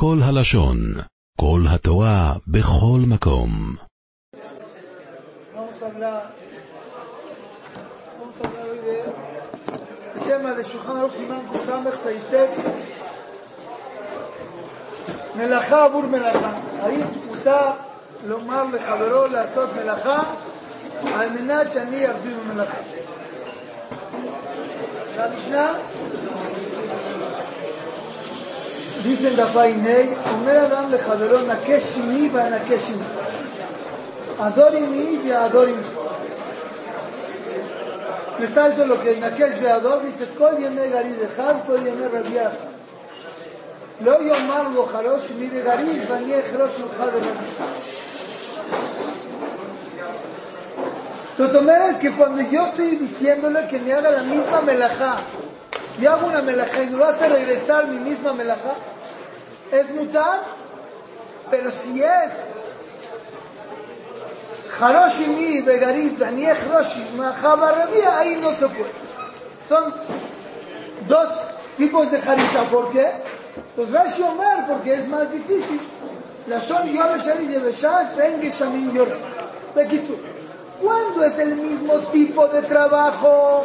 כל הלשון, כל התורה, בכל מקום. Siman Kusamer Saitet מלאכה עבור מלאכה. האם מותר לומר לחברו לעשות מלאכה על מנת שאני אחזיר במלאכה? והמשנה דיצן דפי ני, אומר אדם לחברו נקש שמי והנקש שמך. ador עמי והדור עמך. Resalto lo que Nakesh Beador dice, כל ימי גריד אחד, כל ימי רבי אחד. לא יאמר לו חרוש מי בגריד ואני אחרוש ממך בגריד. זאת אומרת que cuando yo estoy diciéndole que me haga la misma melajá, y hago una melajá y me va a regresar mi misma melajá, es mutar, pero si es Haroshimi Begarit Daniel Roshi Mahabarabia, ahí no se puede. Son dos tipos de Harisha. ¿Por qué? Pues Rashi Omer, porque es más difícil. La Shon Yoreshari de Beshash, Ben Geshamin Yor. Bekitsu. ¿Cuándo es el mismo tipo de trabajo?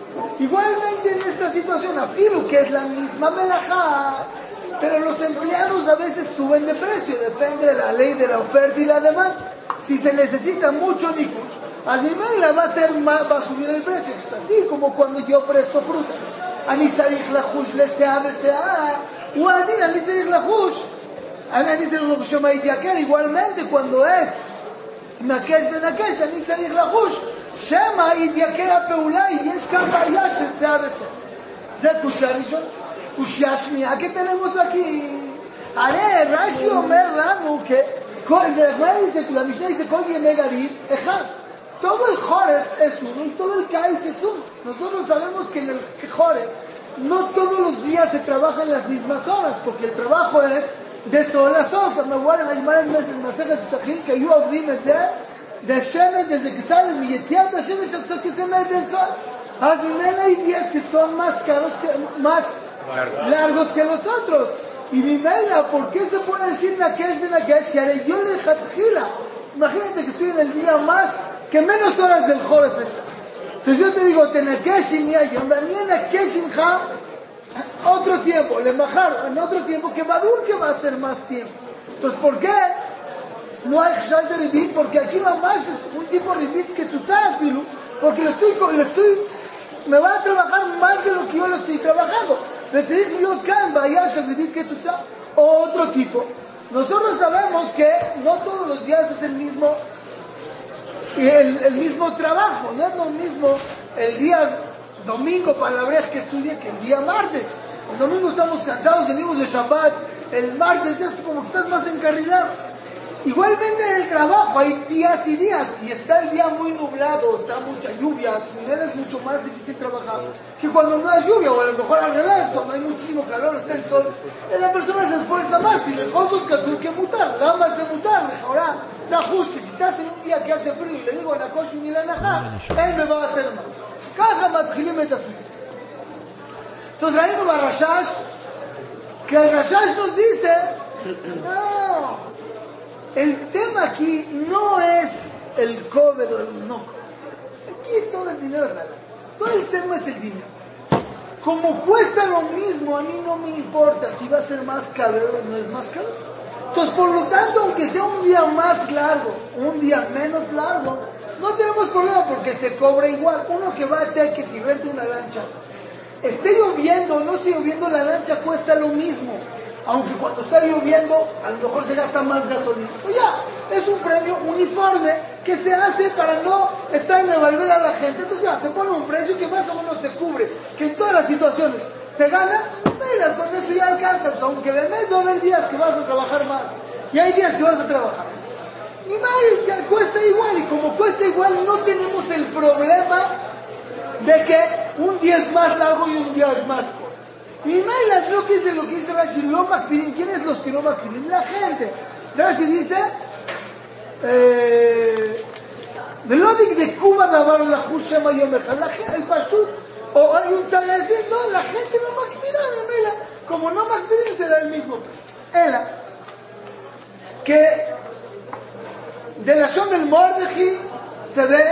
Igualmente en esta situación, afirmo que es la misma melajá, pero los empleados a veces suben de precio, depende de la ley de la oferta y la demanda. Si se necesita mucho nikush, a mi la va a ser más, va a subir el precio. Es así como cuando yo presto frutas. אני צריך לחוש לשיער ושיער, הוא הדין, אני צריך לחוש. אני צריך לחוש שמא יתייקר, igualmente cuando es נקש ונקש, אני צריך לחוש שמא יתייקר הפעולה, יש כאן בעיה של שיער ושיער. זה קושייה ראשונה. קושייה שנייה, que tenemos aquí. הרי רש"י אומר לנו, והגמרא dice, la משנה dice, כל ימי גליל, אחד. Todo el Joreb es uno y todo el Kaiz es uno. Nosotros sabemos que en el Joreb no todos los días se trabaja en las mismas horas, porque el trabajo es de sol a sol. Cuando guardan la Gemara en el Masejet Tzachim, que yo abrí de Shemet desde que sale mi Yetziat de Shemet hasta que se mete el sol. Hazmimena hay días que son más caros, que, más largos que los otros. Y mi Mela, ¿por qué se puede decir Nakesh de Nakesh? Haré yo le Jatjila. Imagínate que estoy en el día más que menos horas del Joref. Entonces yo te digo, Tenakeshin y Ayom, Nakeshin Ha, otro tiempo, le bajar en otro tiempo, que Badur que va a ser más tiempo. Entonces, ¿por qué? No hay Shal de Ribit, porque aquí más es un tipo de Ribit que Tutzah Pilu, porque le estoy, le estoy, me va a trabajar más de lo que yo lo estoy trabajando. Decir yo can a Ribit que o otro tipo. Nosotros sabemos que no todos los días es el mismo el, el, mismo trabajo, no es lo mismo el día domingo para la vez que estudie que el día martes. El domingo estamos cansados, venimos de Shabbat, el martes ya es como que estás más encarrilado. Igualmente en el trabajo hay días y días, y está el día muy nublado, está mucha lluvia, es mucho más difícil trabajar que cuando no hay lluvia, o a lo mejor al revés, cuando hay muchísimo calor, está el sol, la persona se esfuerza más, y mejor que que mutar, la más de mutar, ahora da justo, si estás en un día que hace frío y le digo a Nakosh y la Najá, él me va a hacer más. Caja matjilim Entonces, Raíno Barashash, que el Rashash nos dice, no, el tema aquí no es el cobre o el no Aquí todo el dinero es la Todo el tema es el dinero. Como cuesta lo mismo, a mí no me importa si va a ser más caro o no es más caro. Entonces, por lo tanto, aunque sea un día más largo, un día menos largo, no tenemos problema porque se cobra igual. Uno que va a tener que si renta una lancha, esté lloviendo o no esté lloviendo, la lancha cuesta lo mismo aunque cuando está lloviendo a lo mejor se gasta más gasolina. Pues ya, es un premio uniforme que se hace para no estar en devolver a la gente. Entonces ya, se pone un precio que más o menos se cubre, que en todas las situaciones se gana, mira, con eso ya alcanza, pues, aunque de mes va a haber días que vas a trabajar más. y hay días que vas a trabajar. Y mal, cuesta igual, y como cuesta igual, no tenemos el problema de que un día es más largo y un día es más corto. Y mal, lo que dice lo que dice Rashi, lo makpidim, ¿quiénes los que no makpidim? La gente. Rashi dice, eh, ולא de Cuba דבר לחוש שם יום אחד, el פשוט, o hay un sabe decir, no, la gente no מקפידה, ממילא, como no מקפידים se da el mismo. אלא, que de la zona del Mordeji se ve,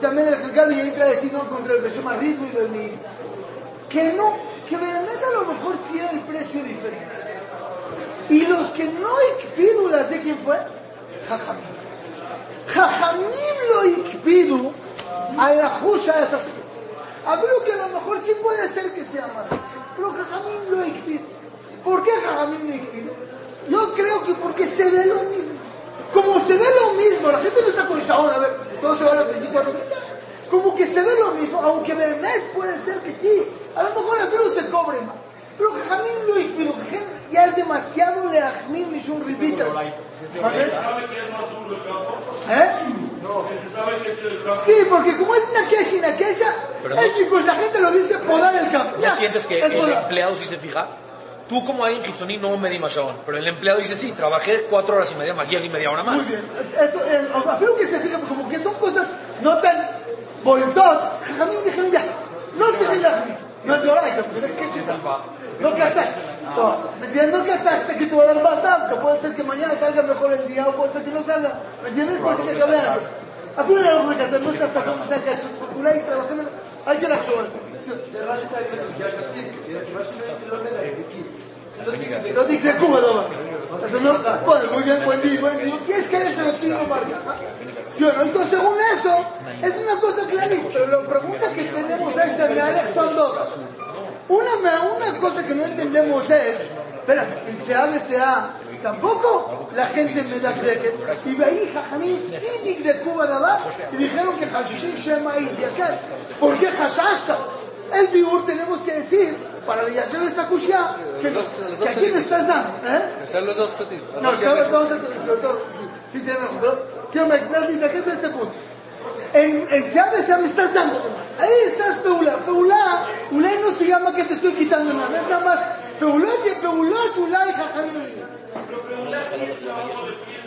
también el Jacado y el decir contra el Beshom Arriba y el que no, que realmente a lo mejor sí era el precio diferente. Y los que no las ¿de quién fue? Jajamín. Jajamim lo ikpidu a la justa de esas cosas. Hablo que a lo mejor sí puede ser que sea más, pero Jajamim lo ikpidu. ¿Por qué Jajamim lo ikpidu? Yo creo que porque se ve lo mismo. Como se ve lo mismo, la gente no está con esa hora, a ver, todo se va a 24 Como que se ve lo mismo, aunque mes puede ser que sí. A lo mejor el Perú se cobre más. Pero Jajamim lo ikpidu, ya es demasiado leachmim y un ribita. ¿Eh? Sí, porque como es una queja y una queja, es pues la gente lo dice podar el campo. ¿No sientes que el empleado si se fija? Tú como hay en no me di más aún, pero el empleado dice sí, trabajé cuatro horas y media más y media hora más. Muy bien, eso, creo que se fija como que son cosas no tan boltón. Jamín dijeron ya, no se fija no es de hora, porque es que no cachaste. ¿Me entiendes? No cachaste que te va a dar más que puede ser que mañana salga mejor el día o puede ser que no salga. ¿Me entiendes? Puede ser que acabe antes. אפילו לא יכולים לקצר, לא שאתה לא מסתכל, אולי תרחם, אל תלחשוב על זה. לא Lo dice Cuba nomás. Bueno, muy bien, buen día, buen día. Si es que eso sí lo marca. ¿Sí o no? Entonces, según eso, es una cosa clarita, pero la pregunta que tenemos a este Mealech son dos. Una, una cosa que no entendemos es, espérame, el CA, BCA, tampoco la gente me da Y ahí Jajamín Sidik de Cuba de y dijeron que Hashishim Shema y ¿Por qué Hashashta? El Biur tenemos que decir para hacer esta cushia, que, que aquí me estás dando. ¿eh? los dos No, vamos a si tenemos dos. Quiero me ¿qué es este punto? en, en Seab Seab estás dando más. Ahí estás Peulá. Peulá, Peulá no se llama que te estoy quitando nada. Es nada más Peulá Peulá, Peulá y Jajamín. Pero Peulá sí es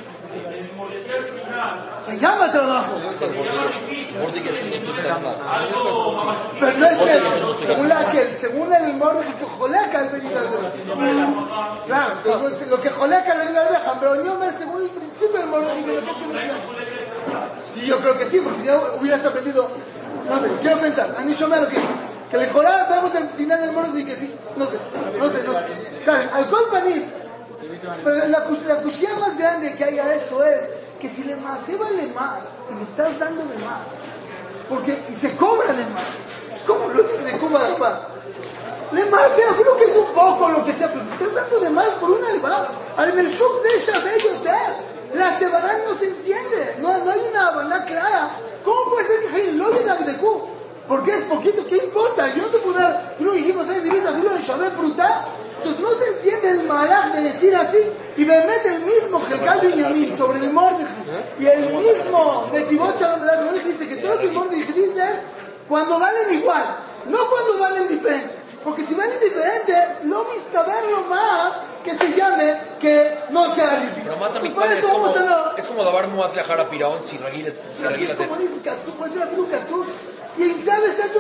se llama trabajo. Pero no es que, según, la, que, según el morro que joleca el venir Claro, lo que joleca el dejan, pero yo me según el principio del morro que lo que Sí, yo creo que sí, porque si no hubieras aprendido, no sé, quiero pensar, a mí yo me lo que que le joraba, vemos el final del morro y que sí, no sé, no sé, no sé. Claro, al compañero pero la, la más grande que hay a esto es que si le más se vale más y le estás dando de más, porque y se cobra de más, es como lo de Cuba de más. Le más, creo que es un poco lo que sea, pero le estás dando de más por una. En el shuk de esa bello la Sebarán no se entiende, no, no hay una banda clara. ¿Cómo puede ser que lo de Cuba? Porque es poquito, ¿qué importa? Yo no te puedo dar, tú lo dijimos ahí, divina, tú lo de Shabbat. Entonces no se entiende el malaj de decir así y me mete el mismo Jekal Yamin sobre el Mordejai y el mismo de Tibot Shalom dice que todo lo que dice es cuando valen igual, no cuando valen diferente. Porque si valen diferente, no vista verlo más que se llame que no sea. Pues por eso vamos a no... Es como lejar a piraón si reguila. Es como dice Katsu, puede ser a Katsu.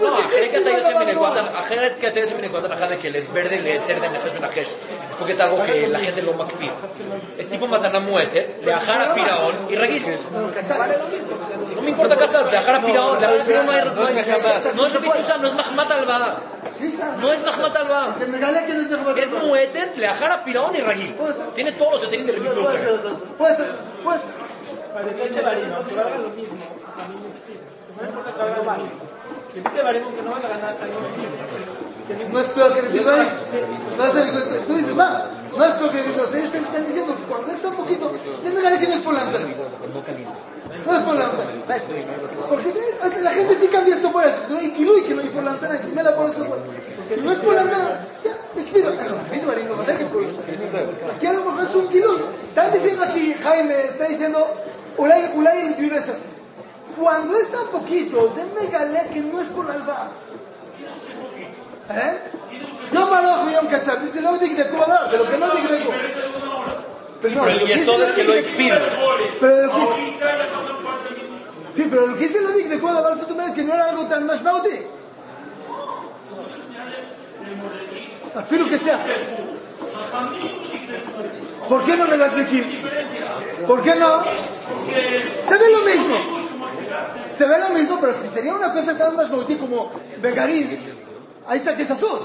לא, אחרת אתה יוצא מנקודת, אחרת que אתה יוצא מנקודת הנחה de que les verde le eter de nefesh benajesh, porque es algo que la gente lo מקפיא. Es tipo matana muetet, לאחר הפירעון y רגיל. No me importa קצת, לאחר הפירעון, לאחר הפירעון no es רביטושה, no es מחמת הלוואה. No es מחמת הלוואה. Es muetet, לאחר הפירעון y רגיל. Tiene todos los seterín de ריבית Puede ser, puede ser. No importa que haga mal. Que te veremos que no van a ganar no es peor que el Bidoi. Tú dices más. No es peor que el Bidoi. Ellos están diciendo que cuando está un poquito, se me da que no es por la No es por la Porque la gente sí cambia esto por eso. Y Kilui, que no es por la antena, y si me da por eso. No es por la antena. הקפידו, הקפידו, אני בוודאי הקפידו. כי a lo mejor es un gilul. Están diciendo aquí, Jaime, está diciendo, אולי, אולי Cuando es tan poquito, se me galé que no es por alba. ¿Eh? Yom Aroch y Yom Katzar. Dice, no digreco, de lo que no digreco. Pero no, Pero el lo que yesod es que lo expide. Pero de lo que Sí, pero lo que dice lo dice de ahora tú me que no era algo tan más bauti. Afilo que sea. ¿Por qué no me das de aquí? ¿Por qué no? Se ve lo mismo. Se ve lo mismo, pero si sería una cosa tan más bauti como Begarín, ahí está que es azul.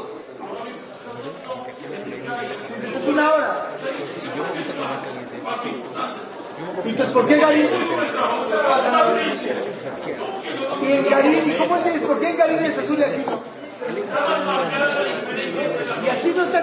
Es una hora. Entonces, ¿por qué Garín? Y en Garín, ¿y cómo entiendes? ¿Por qué en Garín es azul y aquí no? Y aquí no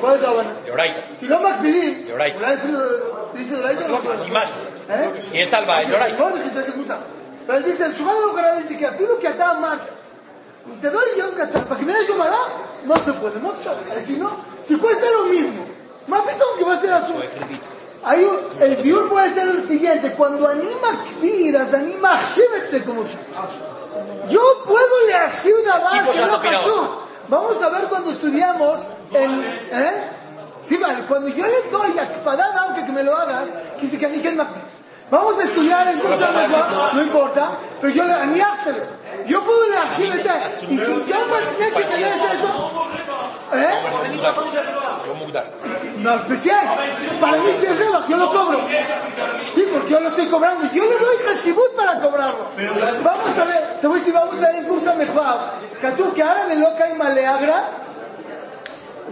¿Cuál es la buena? De Oraita. Si no מקבילים, De Oraita. אולי אפילו dice de Oraita, no Así más. ¿Eh? Si es salva, es de Oraita. לא dijiste que es mutar. Pero él dice, el שולחן ערוך הרב dice que אפילו כי אתה אמרת, te doy יום קצר, para que me des יום ארוך, no se puede, no se puede. Si no, si cuesta lo mismo, más pito que va a ser azul. Hay un, el biur puede ser el siguiente, cuando anima kviras, anima achshivetse como yo. Yo puedo le achshiv davar Tipo que no Santo Pirao. Jesús. Vamos a ver cuando estudiamos en, ¿eh? Sí, vale, cuando yo le doy a Kpadad, aunque que me lo hagas, que dice que ni que Vamos a estudiar en curso de no importa, pero yo le. Yo puedo le achshivete. Y yo me tenía que tener eso, ¿eh? No, especial. Para mí es rebaj, yo lo cobro. Sí, porque yo lo estoy cobrando. Yo le doy Hashibut para cobrarlo. Vamos a ver, te voy a decir, vamos a ver en curso mejor. Que tú, que ahora me loca y maleagra,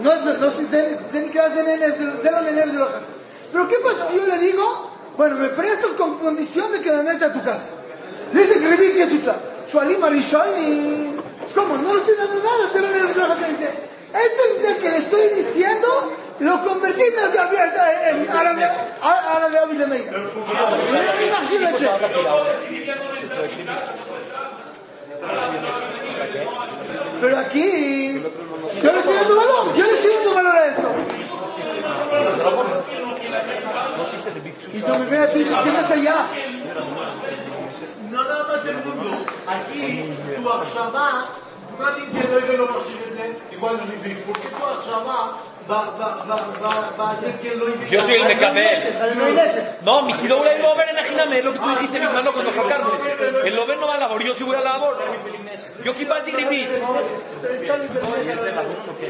no es no sé, se se ni creas en él, se lo en él, se lo hace. Pero ¿qué pasa si yo le digo, bueno, me prestas con condición de que me meta a tu casa? Dice que repite chucha. Shualim Arishoni. Es como, no le estoy dando nada, se lo. Dice, esto dice que le estoy diciendo, lo convertí en en árabe, árabe. Imagínate. Pero aquí, yo le estoy dando valor, yo le estoy dando valor a esto. Indovinati, זה מה לא יודע מה זה מונדו, הכי הוא הרשמה, מה דין זה לא הבאנו מכשיר את זה? דיברנו מבעקבות, כתוב הרשמה Yo soy el Mecabel. No, mi Sidoura y Lover en Ajiname, lo que tú dijiste, mis manos cuando sacarme. El Lover no va a labor, yo sí voy a labor. Yo que pati ribit.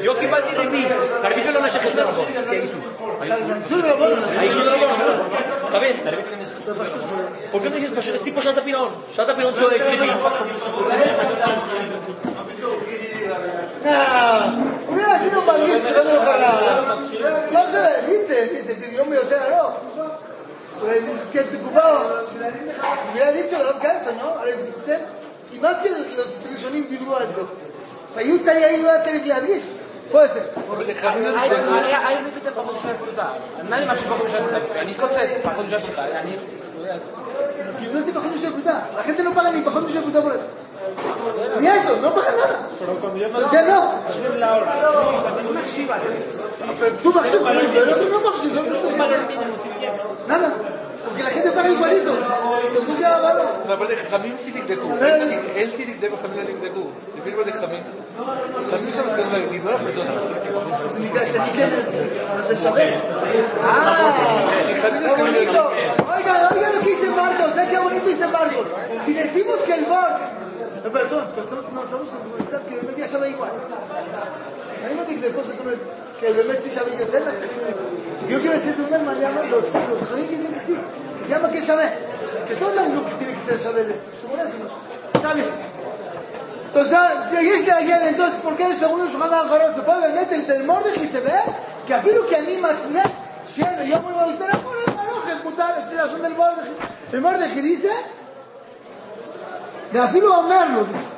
Yo que pati ribit. Tarbit me lo nace que se lo Ahí sube. su dragón. Está bien, ¿Por qué no dices Es tipo Shata Pirón. Shata Pirón suele escribir. No, hubiera sido padrísimo, no lo לא זה, מי זה? מי זה? דמיון יום יודע, לא. אולי נזכה כן, תגובה, בשביל הילד של הרב גלסון, אה, לא? הרי בסדר? כי מה זה ראשונים דיברו על זה? היו צעירים לא היה צריך להרגיש. פה זה. היינו פתאום פחות משנה פרוטה. אני מה שפחות משנה פרוטה. אני קוצץ פחות משנה פרוטה. אני... קיבלו אותי פחות משנה פרוטה. לכן זה לא בא לי, פחות משנה פרוטה מולדת. מי יש לו? לא, לא לא. Pero tú pero el otro no bajas. Nada. Porque la gente paga igualito. Entonces llama valor. No, aparte, Jamín sí dictacú. Él sí dictacú, Jamín firma de Jamín, Jamín la persona. No se sabe. Ah, qué bonito. Oiga, oiga lo que dice Marcos, ve qué bonito dice Marcos. Si decimos que el Borg, no, pero todos, pero todos no estamos que el ya que el sabe igual, las que yo quiero decir según el mañana, los los judíos dicen que sí, que se llama que sabe, que todo el mundo que tiene que ser saber esto, segurísimos. Está bien. Entonces, ya יש להגן, entonces, ¿por qué según el שולחן האחרון זה פה באמת el temor de חיסבה? כי אפילו כי אני מתנה שיהיה יום הוא יותר יכול למלוך, es מותר, es לשון del מרדכי. el מרדכי dice, ואפילו אומר לו, dice.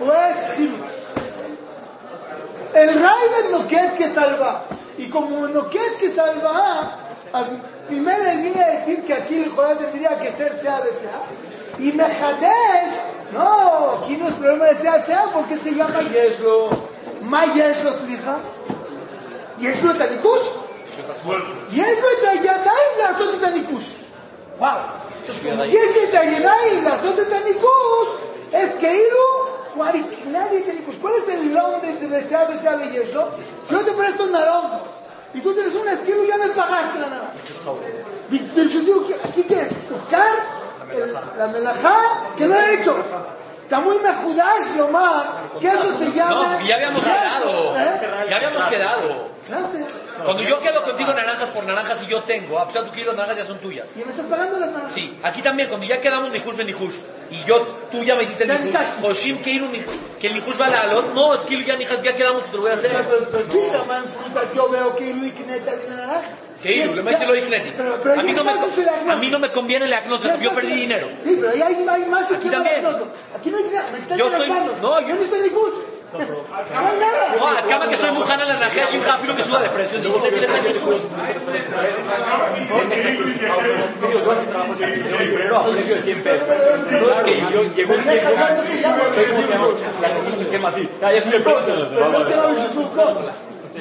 o es Hilus? El Raivet Noket que salva. Y como Noket que salva, primero viene a decir que aquí el Jodá tendría que ser sea de sea. Y Mejadesh, no, aquí no es problema de sea de sea porque se llama Yeshlo. Ma Yeshlo, su hija. Yeshlo Tanikush. Yeshlo Tayanayim la Sot Tanikush. Wow. Entonces, como Yeshlo Tayanayim la Sot Tanikush, es que Iru nadie te dijo, ¿cuál es el nombre de de sea de Yeshlo? Si yo te presto naranjas y tú tienes un esquilo, ya me pagaste la naranja. ¿Aquí qué es? Tocar la melajá que no he hecho. Está muy mejudash, Lomar, que eso se llama... No, ya habíamos quedado. ¿Eh? Ya habíamos quedado. Clase. Cuando yo quedo contigo naranjas por naranjas y yo tengo, a pesar de kilo de naranjas ya son tuyas. ¿Y me estás pagando las naranjas? Sí, aquí también, cuando ya quedamos Nihush ben Nihush, y yo, tú ya me hiciste el estás. Hoshim Keiru, que el Nihush va a la alot, no, es que ya, ya quedamos que te lo voy a hacer. Pero, pero, puta, yo veo que Ilu y Kineta tiene naranja. Keiru, le lo pero A mí no me, en el acnoto. a mí no me conviene el acnoto, yo perdí en- dinero. Sí, pero ahí hay, hay más Aquí que también. Aquí no hay nada, me Yo estoy- relajando. no, yo- yo no estoy ni gusto. No hay nada. No, acaba que soy mujana la naranja, sin rápido que suba de precio. Digo, ¿qué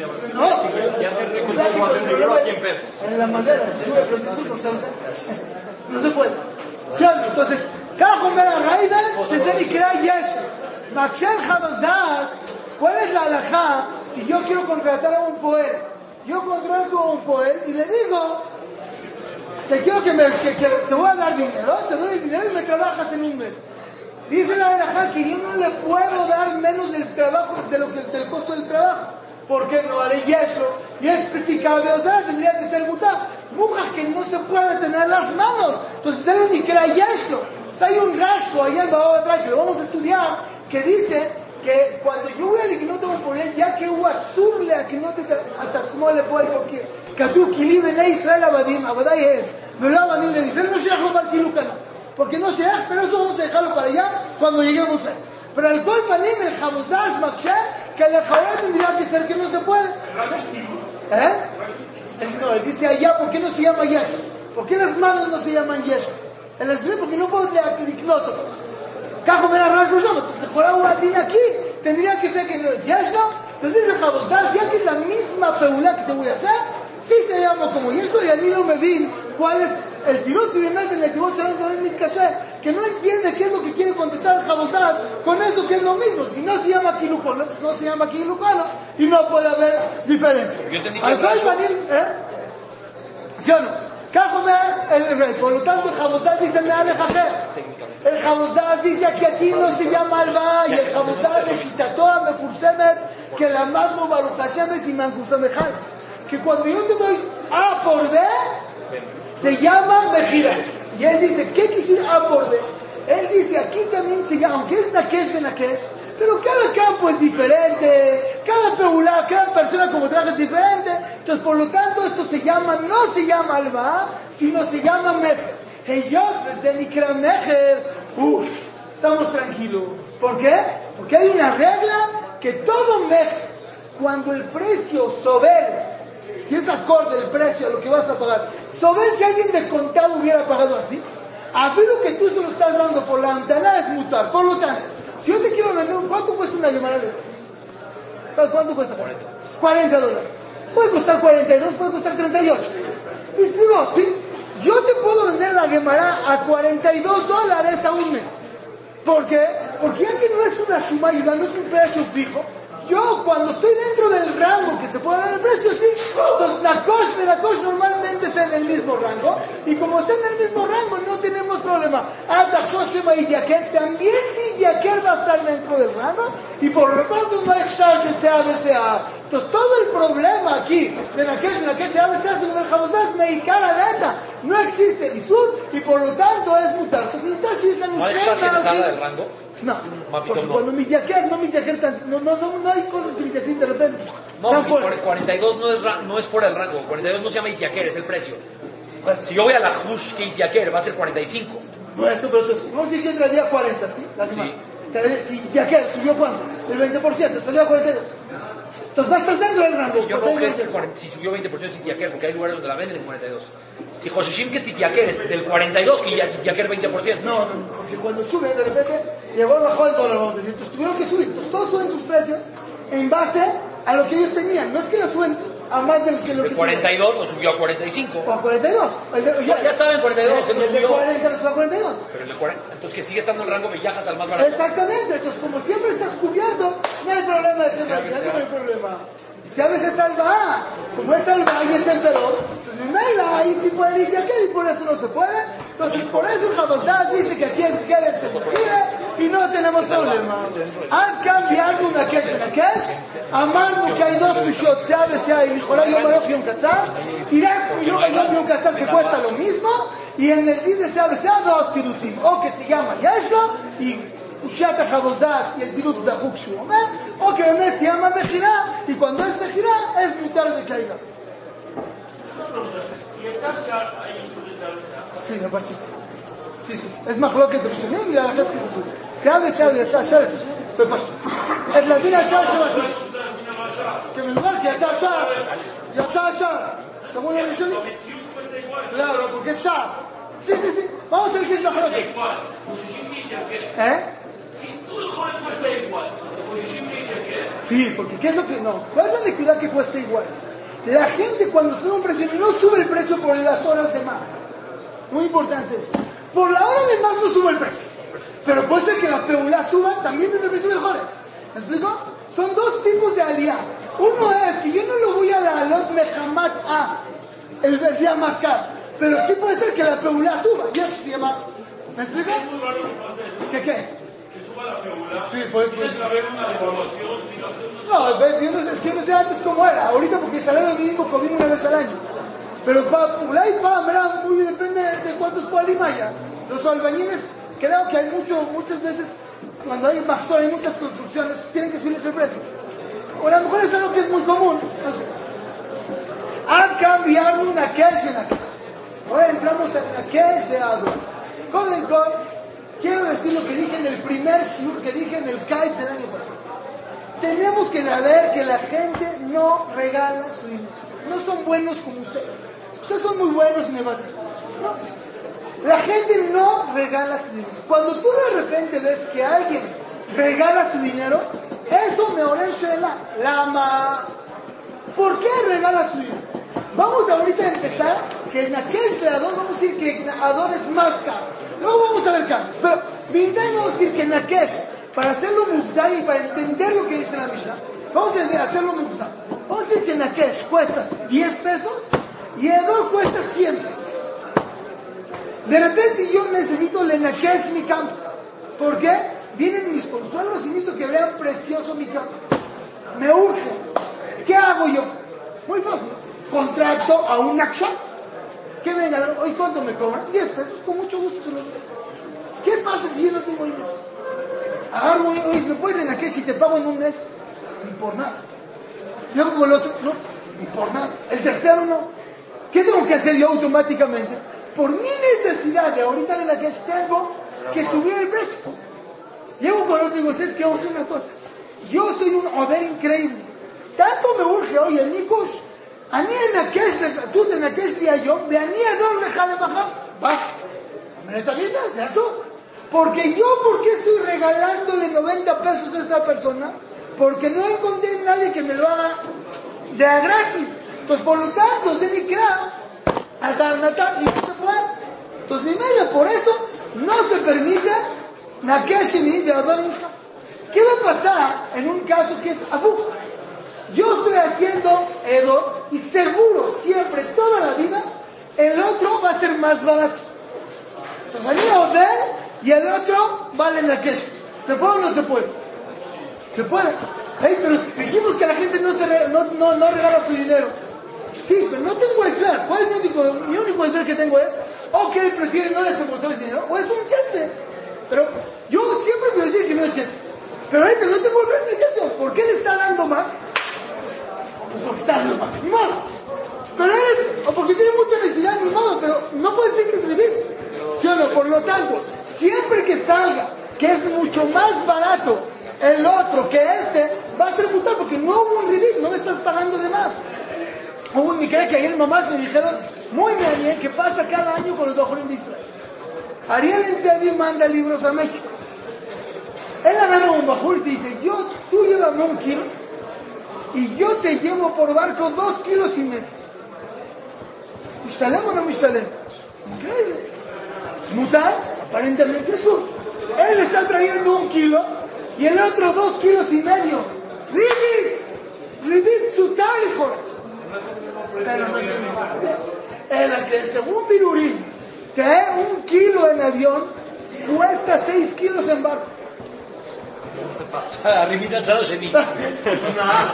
tienes aquí? Pero no se va a. No, en la madera se sube, pero no se. No se puede. ¿Sí o no? Entonces, cada comer a Raida se tiene que Yesh. Hamazdas, ¿cuál es la alajá si yo quiero contratar a un poel? Yo contrato a un poel y le digo, te quiero que, me, que, que te voy a dar dinero, te doy dinero y me trabajas en un mes. Dice la alajá que yo no le puedo dar menos del trabajo, de lo que, del costo del trabajo Porque no haré yeso. Y es si cabe, o sea, tendría que ser mutá. Mujas que no se puede tener las manos. Entonces él ni crea yeso. O sea, hay un rasgo allá en Baba Bra que lo vamos a estudiar, que dice que cuando yo voy a לקנות un poner, ya que הוא אסור להקנות את, את עצמו לפועל חוקי. כתוב כי לי בני ישראל עבדים, עבדי הם, ולא עבדים לבני ישראל, no שייך לומר כאילו קנה. Porque no se pero eso vamos a dejarlo para allá cuando lleguemos a eso. Pero el gol panim, el jamuzaz, maksheh, que el jabón tendría que ser que no se puede. ¿Eh? No, él dice allá, ¿por qué no se llama yesh? ¿Por qué las manos no se llaman yesh? El escribe porque no puedo liknoto. Cajo me la rasgo yo, mejor un adin aquí, tendría que ser que no es yesh. Entonces dice jamuzaz, ya que es la misma peula que te voy a hacer, sí se llama como y a mí no me vi cuál es el tirot si me meten el mitkaché, que no entiende qué es lo que quiere contestar el jabotaz con eso que es lo mismo. Si no se llama kilukono, pues no se llama kilukono y no puede haber diferencia. Yo entendí que ¿eh? ¿Sí o no? Me el rey, por lo tanto el jabotaz dice me alejaje. El jabotaz dice que aquí no se llama alba y el jabotaz de Shitatoa me fursemet que la magno Baruch Hashem es Iman Kusamejai. Que cuando yo te doy A por B, se llama Mejira. Y él dice, ¿qué quisiera A por B? Él dice, aquí también se llama, aunque es Nakesh de Nakesh, Pero cada campo es diferente, cada peulá, cada persona como traje es diferente. Entonces, por lo tanto, esto se llama, no se llama alba, sino se llama mejer. Heyot desde Nikra mejer, uff, estamos tranquilos. ¿Por qué? Porque hay una regla que todo mejer, cuando el precio sobre si es acorde el precio a lo que vas a pagar, sobre que alguien de contado hubiera pagado así, a ver lo que tú se lo estás dando por la ventana es mutar. Por lo tanto, si yo te quiero vender, ¿cuánto cuesta una llamada? ¿Cuánto cuesta? 40 dólares. Puede costar 42, puede costar 38. Y si no, ¿sí? Yo te puedo vender la Gemara a 42 dólares a un mes. ¿Por qué? Porque ya que no es una suma ayuda, no es un precio fijo, yo cuando estoy dentro del rango que se puede dar el precio, sí. Entonces la cost normalmente está en el mismo rango. Y como está en el mismo rango, no tenemos problema. Hasta Shoshima y Yaquer también sí Yaquer va a estar dentro del rango. Y por lo tanto no hay que sea BCA. Entonces todo el problema aquí de la que sea BCA según el Jabosá es Meikara Leta. No existe Isur y por lo tanto es mutar. Entonces, si es la ¿No hay que se salga del rango? No, porque no. cuando mi yaquer, no mi yaquer, tan- no, no, no, no hay cosas que mi yaquer de repente. No, tan porque fuerte. por 42 no es, ra- no es fuera del rango. 42 no se llama Itiaker, es el precio. Si yo voy a la Hush que Itiaker va a ser 45. Por eso, pero entonces, vamos a decir que yo traía 40, ¿sí? La Sí. Si yaquer subió cuánto? El 20%, salió a 42. Entonces va a estar dentro del rango. Si yo creo que hay es que un- 40 si subió 20% es Itiaker, porque hay lugares donde la venden en 42. Si Hoshishim que Itiaker es del 42 y Itiaker 20%. No, no, porque cuando sube, de repente, llegó bajó el dólar, vamos a decir. Entonces tuvieron que subir. Entonces todos suben sus precios en base a lo que ellos tenían. No es que lo suben a más de lo que lo De que 42 lo subió a 45. suben. O a 42. El de- Ya, ya estaba en 42, se el lo de subió. 40 lo subió a 42. Pero el de 40, entonces que sigue estando en rango viajas al más barato. Exactamente, entonces como siempre estás cubierto, no hay problema de ser no hay problema. Y si a veces salva, como es salva y es emperador, pues no hay la, ahí sí puede ir de aquí y por eso no se puede. Entonces por eso el Jabosdat dice que aquí es Gerer se y no tenemos problema. Al cambiar una cash de cash, amando que hay dos mishot, se abre, se hay, Nicolás Yom Baruch y un Katzar, y Yom Baruch y un Katzar que cuesta lo mismo, y en el din de se abre, se abre dos tirutzim, o que se llama Yashlo, y Ushat HaChabosdas y el tirutz de Huk שהוא אומר, או que באמת se llama מכירה, y cuando es מכירה, es מותר de caída. Sí, me parece. Sí, sí, sí. Es מחלוקת ראשונים, y la verdad es que se sube. Se abre, se abre, יצא השער, זה בפשטות. את לדין השער של השער. כמדובר, כי יצא השער. יצא השער. שמעו לי ראשונים? Claro, porque es shab. Sí, sí, sí. Vamos a ver qué es מחלוקת. ¿Eh? Sí, porque ¿qué es lo que no? ¿Cuál es la liquidad que cuesta igual? La gente cuando sube un precio no sube el precio por las horas de más. Muy importante esto. Por la hora de más no sube el precio. Pero puede ser que la peula suba también desde el precio mejor. ¿Me explico? Son dos tipos de alía. Uno es que yo no lo voy a la alot mejamat a el día más caro. Pero sí puede ser que la peula suba. Y eso se llama. ¿Me explico? ¿Qué qué? Sí, pues. pues. No, ve, yo no sé, es que no sé antes cómo era. Ahorita porque el salario mínimo conviene una vez al año. Pero para Pulay, para muy depende de cuántos haya. Los albañiles, creo que hay mucho, muchas veces, cuando hay pastor, hay muchas construcciones, tienen que subirles el precio. O a lo mejor es algo que es muy común, no sé. Han cambiado una cash en la cash. Ahora entramos en la cash de agua. Con el col, quiero decir lo que dije en el primer shiur que dije en el kite del año pasado. Tenemos que saber que la gente no regala su dinero. No son buenos como ustedes. Ustedes son muy buenos me matan. No. La gente no regala su dinero. Cuando tú de repente ves que alguien regala su dinero, eso me orece la lama. ¿Por qué regala su dinero? Vamos ahorita a empezar que aquel creador vamos a decir que Ador es más caro. Luego vamos a ver cambios. Pero vamos a decir que Nakesh, para hacerlo Mufzar y para entender lo que dice la Mishnah, vamos a hacerlo Mufzar. Vamos a decir que Nakesh cuesta 10 pesos y Ador cuesta 100 pesos. De repente yo necesito le Nakesh mi campo. ¿Por qué? Vienen mis consuegros y necesito que vean precioso mi campo. Me urge. ¿Qué hago yo? Muy fácil. Contrato a un Naksha. Que venga, hoy cuánto me cobran? 10 pesos, con mucho gusto se lo doy. ¿Qué pasa si yo no tengo dinero? agarro y oye, ¿me puedes en si te pago en un mes? Ni por nada. Luego como el otro, no, ni por nada. El tercero no. ¿Qué tengo que hacer yo automáticamente? Por mi necesidad de ahorita en la que tengo que subir el precio. Llego con otro y digo, ¿sabes qué? Vamos a hacer una cosa. Yo soy un joder increíble. Tanto me urge, oye, Nikos, אני אנקש, כתוב תנקש לי היום, ואני אדון לך למחר. Va. Está bien, se eso. Porque yo, ¿por qué estoy regalándole 90 pesos a esta persona? Porque no encontré nadie que me lo haga de a gratis. Entonces, por lo tanto, se le crea a Garnatán y no se puede. Entonces, mi medio, por eso, no se permite Nakeshini de Adon ¿Qué va a pasar en un caso que es Abu? Yo estoy haciendo Edo y seguro, siempre, toda la vida, el otro va a ser más barato. Entonces, ahí Oder y el otro vale la que ¿Se puede o no se puede? Se puede. Hey, pero dijimos que la gente no, se no, no, no, regala su dinero. Sí, pero no tengo eslar. ¿Cuál es mi único, mi único que tengo es, o que él prefiere no desembolsar el dinero, o es un cheque. Pero yo siempre voy a decir que no es cheque. Pero ahorita no tengo otra explicación. ¿Por qué le está dando más? Porque está más. Ni modo. Pero es, o porque tiene mucha necesidad, ni modo, pero no puede decir que es vivir. ¿Sí o no? Por lo tanto, siempre que salga, que es mucho más barato el otro que este, va a ser puta porque no hubo un ridículo, no me estás pagando de más. Hubo un que ayer mamás me dijeron, muy bien, que pasa cada año con los Dojorim de Israel. Ariel Entevi manda libros a México. Él agarra un bajul y dice, yo, tú llévame un kilo y yo te llevo por barco dos kilos y medio. ¿Mistalem o no mistalem? Increíble. Mutar, aparentemente eso. Él está trayendo un kilo y el otro dos kilos y medio. ¡Ribis! ¡Ribis su Pero no es el mismo. El que según Pirurín, que un kilo en avión cuesta seis kilos en barco. Arribita el semi.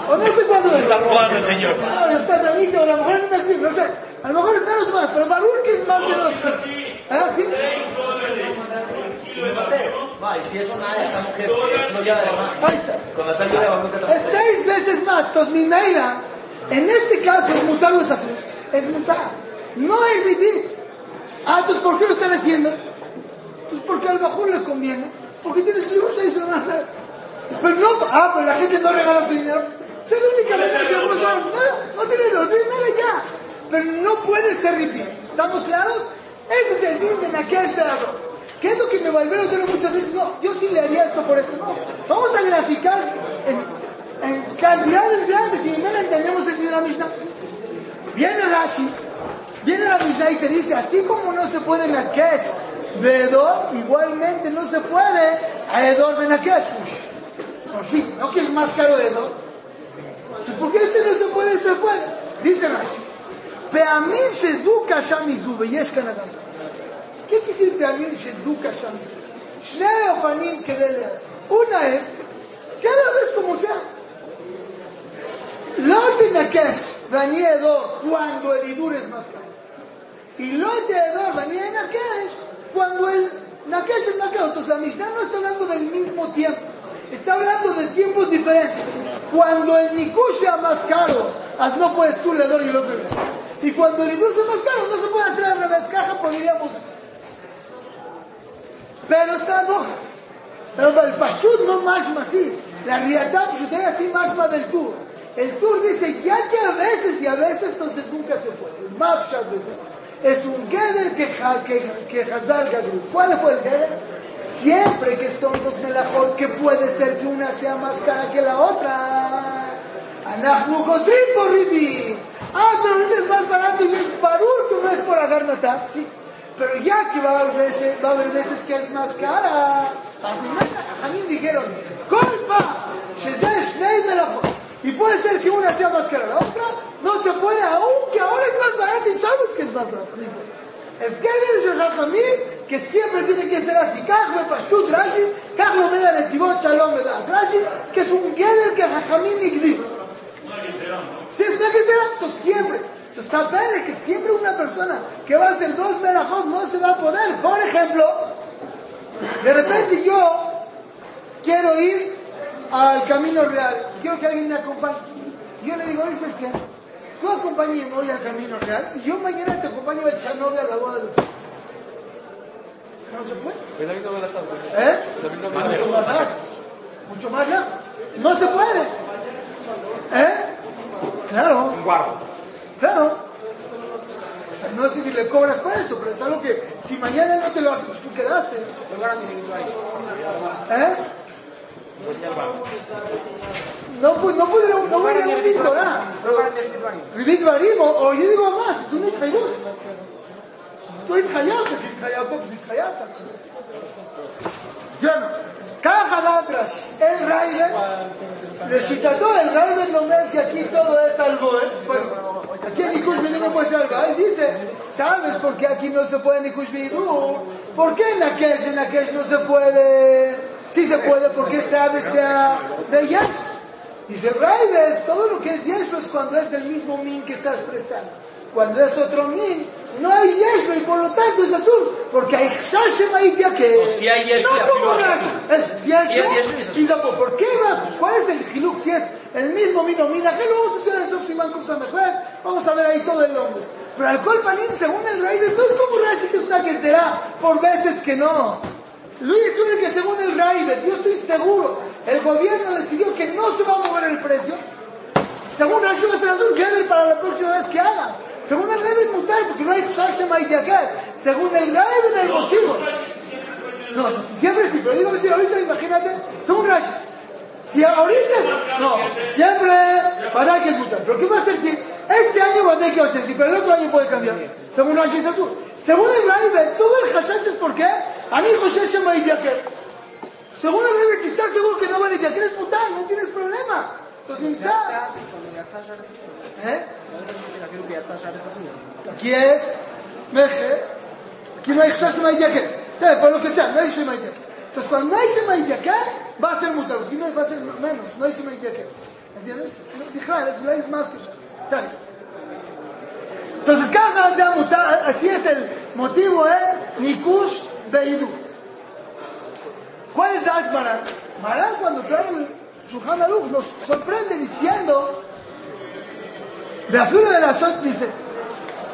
O no sé cuándo está robando el señor. Está tranquilo, a lo mejor no existe. A lo mejor es menos más, pero que es más de dos. ¿Ah, sí? Va, y si eso nada, esta mujer, no ya de Ahí está. Con la tal de Es seis veces más. Entonces, mi meira, en este caso, es mutar o es azul. Es mutar. No es vivir. Ah, entonces, ¿por qué lo están haciendo? Pues porque al bajo le conviene. Porque tiene su libros ahí se lo van a hacer. Pero no, ah, pues la gente no regala su dinero. Es la única manera que vamos a no, no tiene los dinero ya. Pero no puede ser repeat. ¿Estamos claros? Ese es el din de la que ha esperado. ¿Qué es lo que me a hacer muchas veces? No, yo sí le haría esto por esto. No, vamos a graficar en, en cantidades grandes y no entendemos el de la Mishnah. Viene Rashi, viene la Mishnah y te dice, así como no se puede en la Kesh de Edom igualmente no se puede a Edom Ben Por fin, ¿no que es más caro de Edom? Porque este no se puede, se puede. Dice Rashi. Peamim Shezuka Shamizu Beyeshkan Adam. ¿Qué quiere decir Peamim Shezuka Shamizu? Shnei Ofanim Kereleas. Una es, cada vez como sea. Lord Benakesh, Daniel Edor, cuando el Idur es más caro. Y Lord de Edor, Daniel Benakesh, cuando el es más caro. Entonces la Mishnah no está hablando del mismo tiempo. Está hablando de tiempos diferentes. Cuando el Nikush sea más caro, no puedes tú le y el otro Y cuando el Idur sea más caro, no se puede hacer al revés. Caja podríamos. Pero está roja. Pero el Pashut no más así. La realidad pues usted así más del tour. El tour dice, ya que a veces y a veces, entonces nunca se puede. El Mapshat es un Geder que, que, que Hazar Gadru. ¿Cuál fue el Geder? Siempre que son dos melajot, que puede ser que una sea más cara que la otra. Anachnu por Ribi. Ah, pero uno es más barato y es barur que no es por agar Sí. Pero ya que va a haber veces, va a haber veces que es más cara. A mí dijeron, culpa, y puede ser que una sea más cara que la otra, no se puede, aunque ahora es más barata y sabes que es que es el que siempre tiene que ser así. Kaj Pashtut Rashi, Kaj me da el Tibot Shalom me da Rashi, que es un Geder que Jajamim Igdi. Si es pues siempre. Entonces bien que siempre una persona que va a hacer dos melajot no se va a poder. Por ejemplo, de repente yo quiero ir al camino real, quiero que alguien me acompañe. Yo le digo, dices que tú acompáñame hoy al camino real y yo mañana te acompaño a echar novia a la boda de tu hijo". No se puede. Es la. ¿Eh? La misma Mucho más lejos. Mucho más. No se puede. ¿Eh? Claro. Claro. O sea, no sé si le cobras por eso, pero es algo que si mañana no te lo haces, pues tú quedaste. ¿Eh? No, pues no puede, no puede un Torah. Vivir Barim, o, o yo digo más, es un Itchayut. Tú התחייבת, אז התחייבת, pues התחייבת. ¿Sí o no? ככה דעת רש"י, el רייבן, לשיטתו el רייבן לומד que aquí todo es algo, ¿eh? Bueno, aquí en Nikush Bidur no puede ser algo. Él dice, ¿sabes por qué aquí no se puede Nikush Bidur? ¿Por qué en Akesh, en Akesh no se puede? Sí se puede porque sabe sea de Yeshua. Dice Raiber, todo lo que es Yeshua es cuando es el mismo min que estás prestando. Cuando es otro min, no hay Yeshua y por lo tanto es azul. Porque hay Shashem ahí que... O si hay Yeshua, No, como que Rashi. Es Si es Yeshua, Yeshua es y azul. tampoco. ¿Por qué va? ¿Cuál es el Hiluk? Si es el mismo min o min. Acá lo vamos a estudiar en Sof Simán Kuf Samechet. Vamos a ver ahí todo el nombre. Pero al Panim, según el Raiber, no es como Rashi que es una que será por veces que no. Luis Zurich, que según el Raiber, yo estoy seguro, el gobierno decidió que no se va a mover el precio. Según Rashi va a ser azul, para la próxima vez que hagas. Según el Raiber, mutar, porque no hay Shashem y. Según el Raiber, el motivo. No, no, si siempre sí, pero digo que si ahorita, imagínate, según Rashi. Si ahorita, es- no, siempre para que es mutar. Pero ¿qué va a hacer si este año va a tener que ser sí, pero el otro año puede cambiar? Según Rashi es azul. Según el Raiber, todo el hashash es por qué? Raiber, si estás seguro que no van a decir que eres mutar, no tienes problema. Entonces, ni sabe. Aquí es Meje, aquí no hay José se me dice que. Por lo que sea, no hay se me dice que. Entonces, cuando no hay se que, va a ser mutar. Aquí no va a ser menos, no hay se que. ¿Entiendes? Es ley más que bien. Entonces, cada así es el motivo, ¿eh? Nikush Beidu. ¿Cuál es la Maran? Maran cuando trae el Shulchan Aruch nos sorprende diciendo, de afilo de la Sot dice,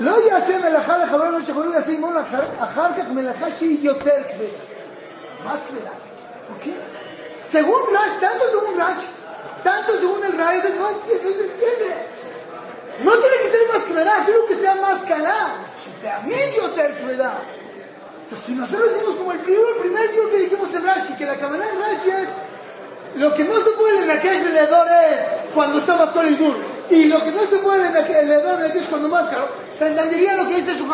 לא יעשה מלאכה לחברו לא שיכולים לשים מול אחר, אחר כך מלאכה שהיא יותר כבדה. más כבדה. ¿Ok? Según Rash, tanto según Rash, tanto según el Raider, no, entiende, no se entiende. No tiene que ser más כבדה, quiero que sea más cala. También יותר כבדה. Entonces, si nosotros decimos como el primero, el primer dios que dijimos en Rashi, que la cabana en Rashi es lo que no se puede en aquel veledor es cuando está más el dur. Y lo que no se puede en veledor es cuando más caro. Se entendería lo que dice su.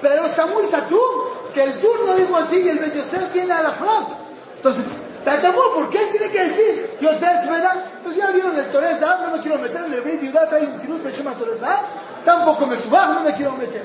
Pero está muy satur, que el dur no dijo así y el Ben Yosef viene a la front. Entonces, Tatamó, ¿por qué él tiene que decir? Yo te ¿verdad? Entonces ya vieron el Toreza, no me quiero meter en el Brit Yudá, trae un tirut, me llama Toreza, tampoco me subajo, no me quiero meter.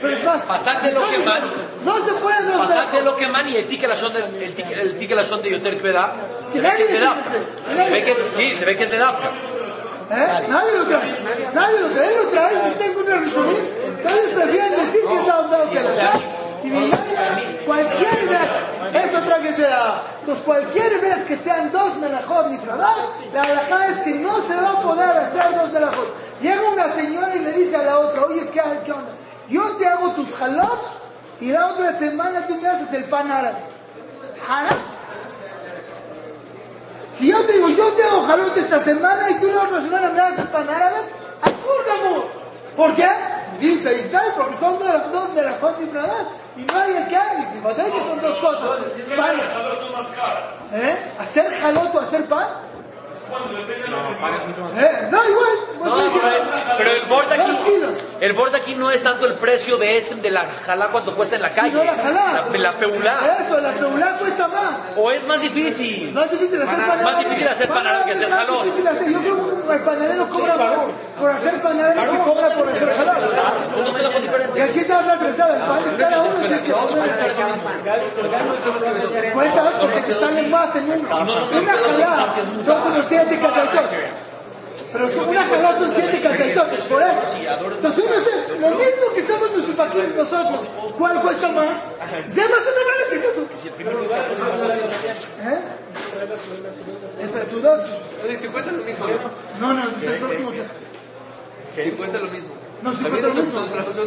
pero es más, lo que man. no se puede no lo que man y el tique la son de, el tique, el la son de Yoter Kveda. Se ve que es de Dafka. Se ve que, sí, se ve que es de Dafka. ¿Eh? Nadie lo trae. Nadie lo trae. Él lo trae y está en contra de Rishonim. Entonces prefieren decir que es la onda que la. Y mi madre, cualquier vez, es otra que se da. Entonces cualquier vez que sean dos melajot nifradat, la alajá es que no se va a poder hacer dos melajot. Llega una señora y le dice a la otra, oye, es que, ¿qué onda? Yo te hago tus jalot y la otra semana tú me haces el pan árabe. ¿Haram? Si yo te digo, yo te hago jalot esta semana y tú la otra semana me haces pan árabe, ¡Acúrdame! ¿Por qué? Dice Israel, porque son de las dos de la infradat. Y no hay hay. Y que son dos cosas. Pan. ¿Eh? ¿Hacer jalot o hacer pan? ¿Eh? No, igual. No, pero, pero el borde Dos aquí, el borde aquí no es tanto el precio de Etzem de la jalá cuánto cuesta en la calle. No la jalá. La, la peulá. Eso, la peulá cuesta más. O es más difícil. Más difícil hacer pan Más difícil hacer pan árabe que hacer es más jalot. difícil hacer. Yo creo que el panadero cobra más por hacer panadero que cobra por hacer muy Y aquí está la trenzada, el pan es cada uno tienes que comer el Cuesta más porque te salen más en uno. Una jalá son como siete casaltones. Pero una jalá son siete casaltones, por eso. Entonces uno hace lo mismo que estamos nosotros, nosotros. ¿Cuál cuesta más? ¿Se más una que es eso? ¿Eh? Espera, Sudot. Oye, si cuesta lo mismo. No, no, ese es el próximo. Si cuesta lo mismo. No, si cuesta lo esos- mismo.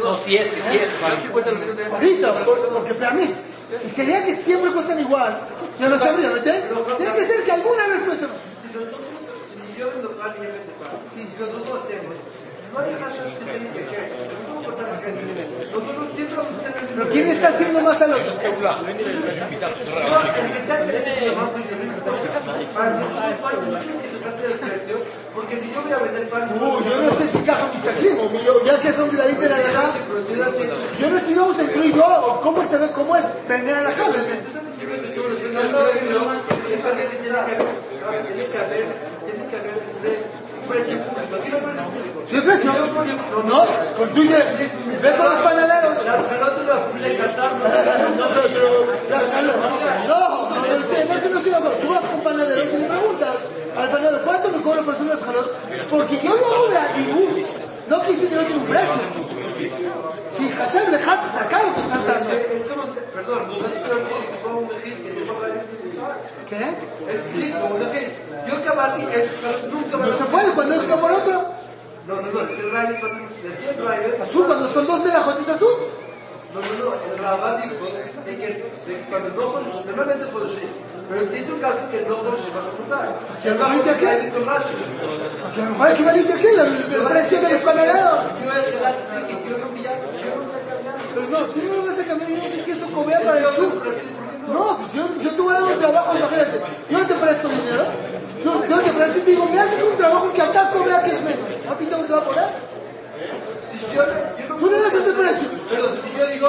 No, si es, que sí es, Si cuesta lo mismo, Ahorita, por- porque para mí, si sería que siempre cuestan igual, yo lo sabría, ¿verdad? Tiene que ser que alguna vez cueste más. Si yo vendo pan y él vende pan, si los dos hacemos, no hay hashtag que Pero ¿quién está haciendo más al otro? Porque yo voy a vender pan. Uy, yo no sé si caja mis taclimos, ya que son de la de la verdad. Yo no sé si vamos a incluir yo, o cómo se ve, cómo es vender a la caja. ¿Sí el precio? No, con tu idea, ve con los panaderos. La salud. No, no, no, sé, no, no estoy de acuerdo. Tú vas con panaderos y le preguntas al panadero, ¿cuánto me cobra por unas jalot? Porque yo no hago de ningún, no quise que no tiene un precio. Si Hashem le jata, que estás dando. Perdón, ¿no que fue un mejil que te fue a ¿Qué es? Un mejil. Yo cabalí, nunca me No se puede cuando es uno por otro. No, no, no, el el Riley, Azul, cuando son dos melajotes azul. No, no, no, el Rabá dijo de que, de que cuando no fue, normalmente fue así, pero se hizo un caso que no fue se va a. ¿Que el el Riley dijo qué? que con Rashi. Porque a lo mejor que venir de aquí, el, el precio de los panaderos. Yo es el arte que yo no a, a. Pero no, tú no lo vas a cambiar, yo no sé si esto cobea para el sur. No, pues yo, yo te voy a dar un trabajo, imagínate. Yo no te presto dinero. Yo, yo te presto y te digo, me haces un trabajo que acá cobra que es menos. ¿A pinta se va a poner? Si yo, yo no, Tú le das ese precio. perdón, si yo digo,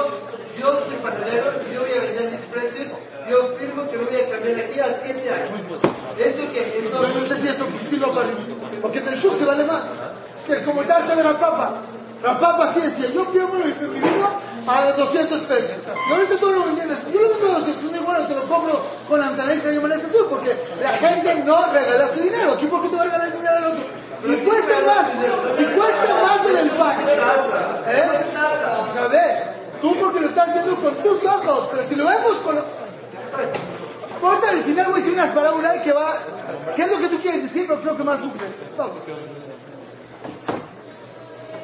yo soy panadero yo voy a vender mis precios, yo firmo que me voy a cambiar de aquí a 7 años. Eso que, Yo no sé si eso sirve para Porque en el sur se vale más. Es que como darse de la papa. La papa sí decía, yo quiero mi vino a 200 pesos. Y ahorita todo lo vendían así. Yo lo vendo a 200, un igual te lo compro con Antanexa y Amanece Azul, porque la gente no regala su dinero. ¿Aquí por qué te va a regalar el dinero al otro? Si cuesta más, si cuesta más del pan, ¿eh? ¿Sabes? Tú porque lo estás viendo con tus ojos, pero si lo vemos con... Ahorita al final voy a decir unas parábolas que va... ¿Qué es lo que tú quieres decir? Pero creo que más. Vamos.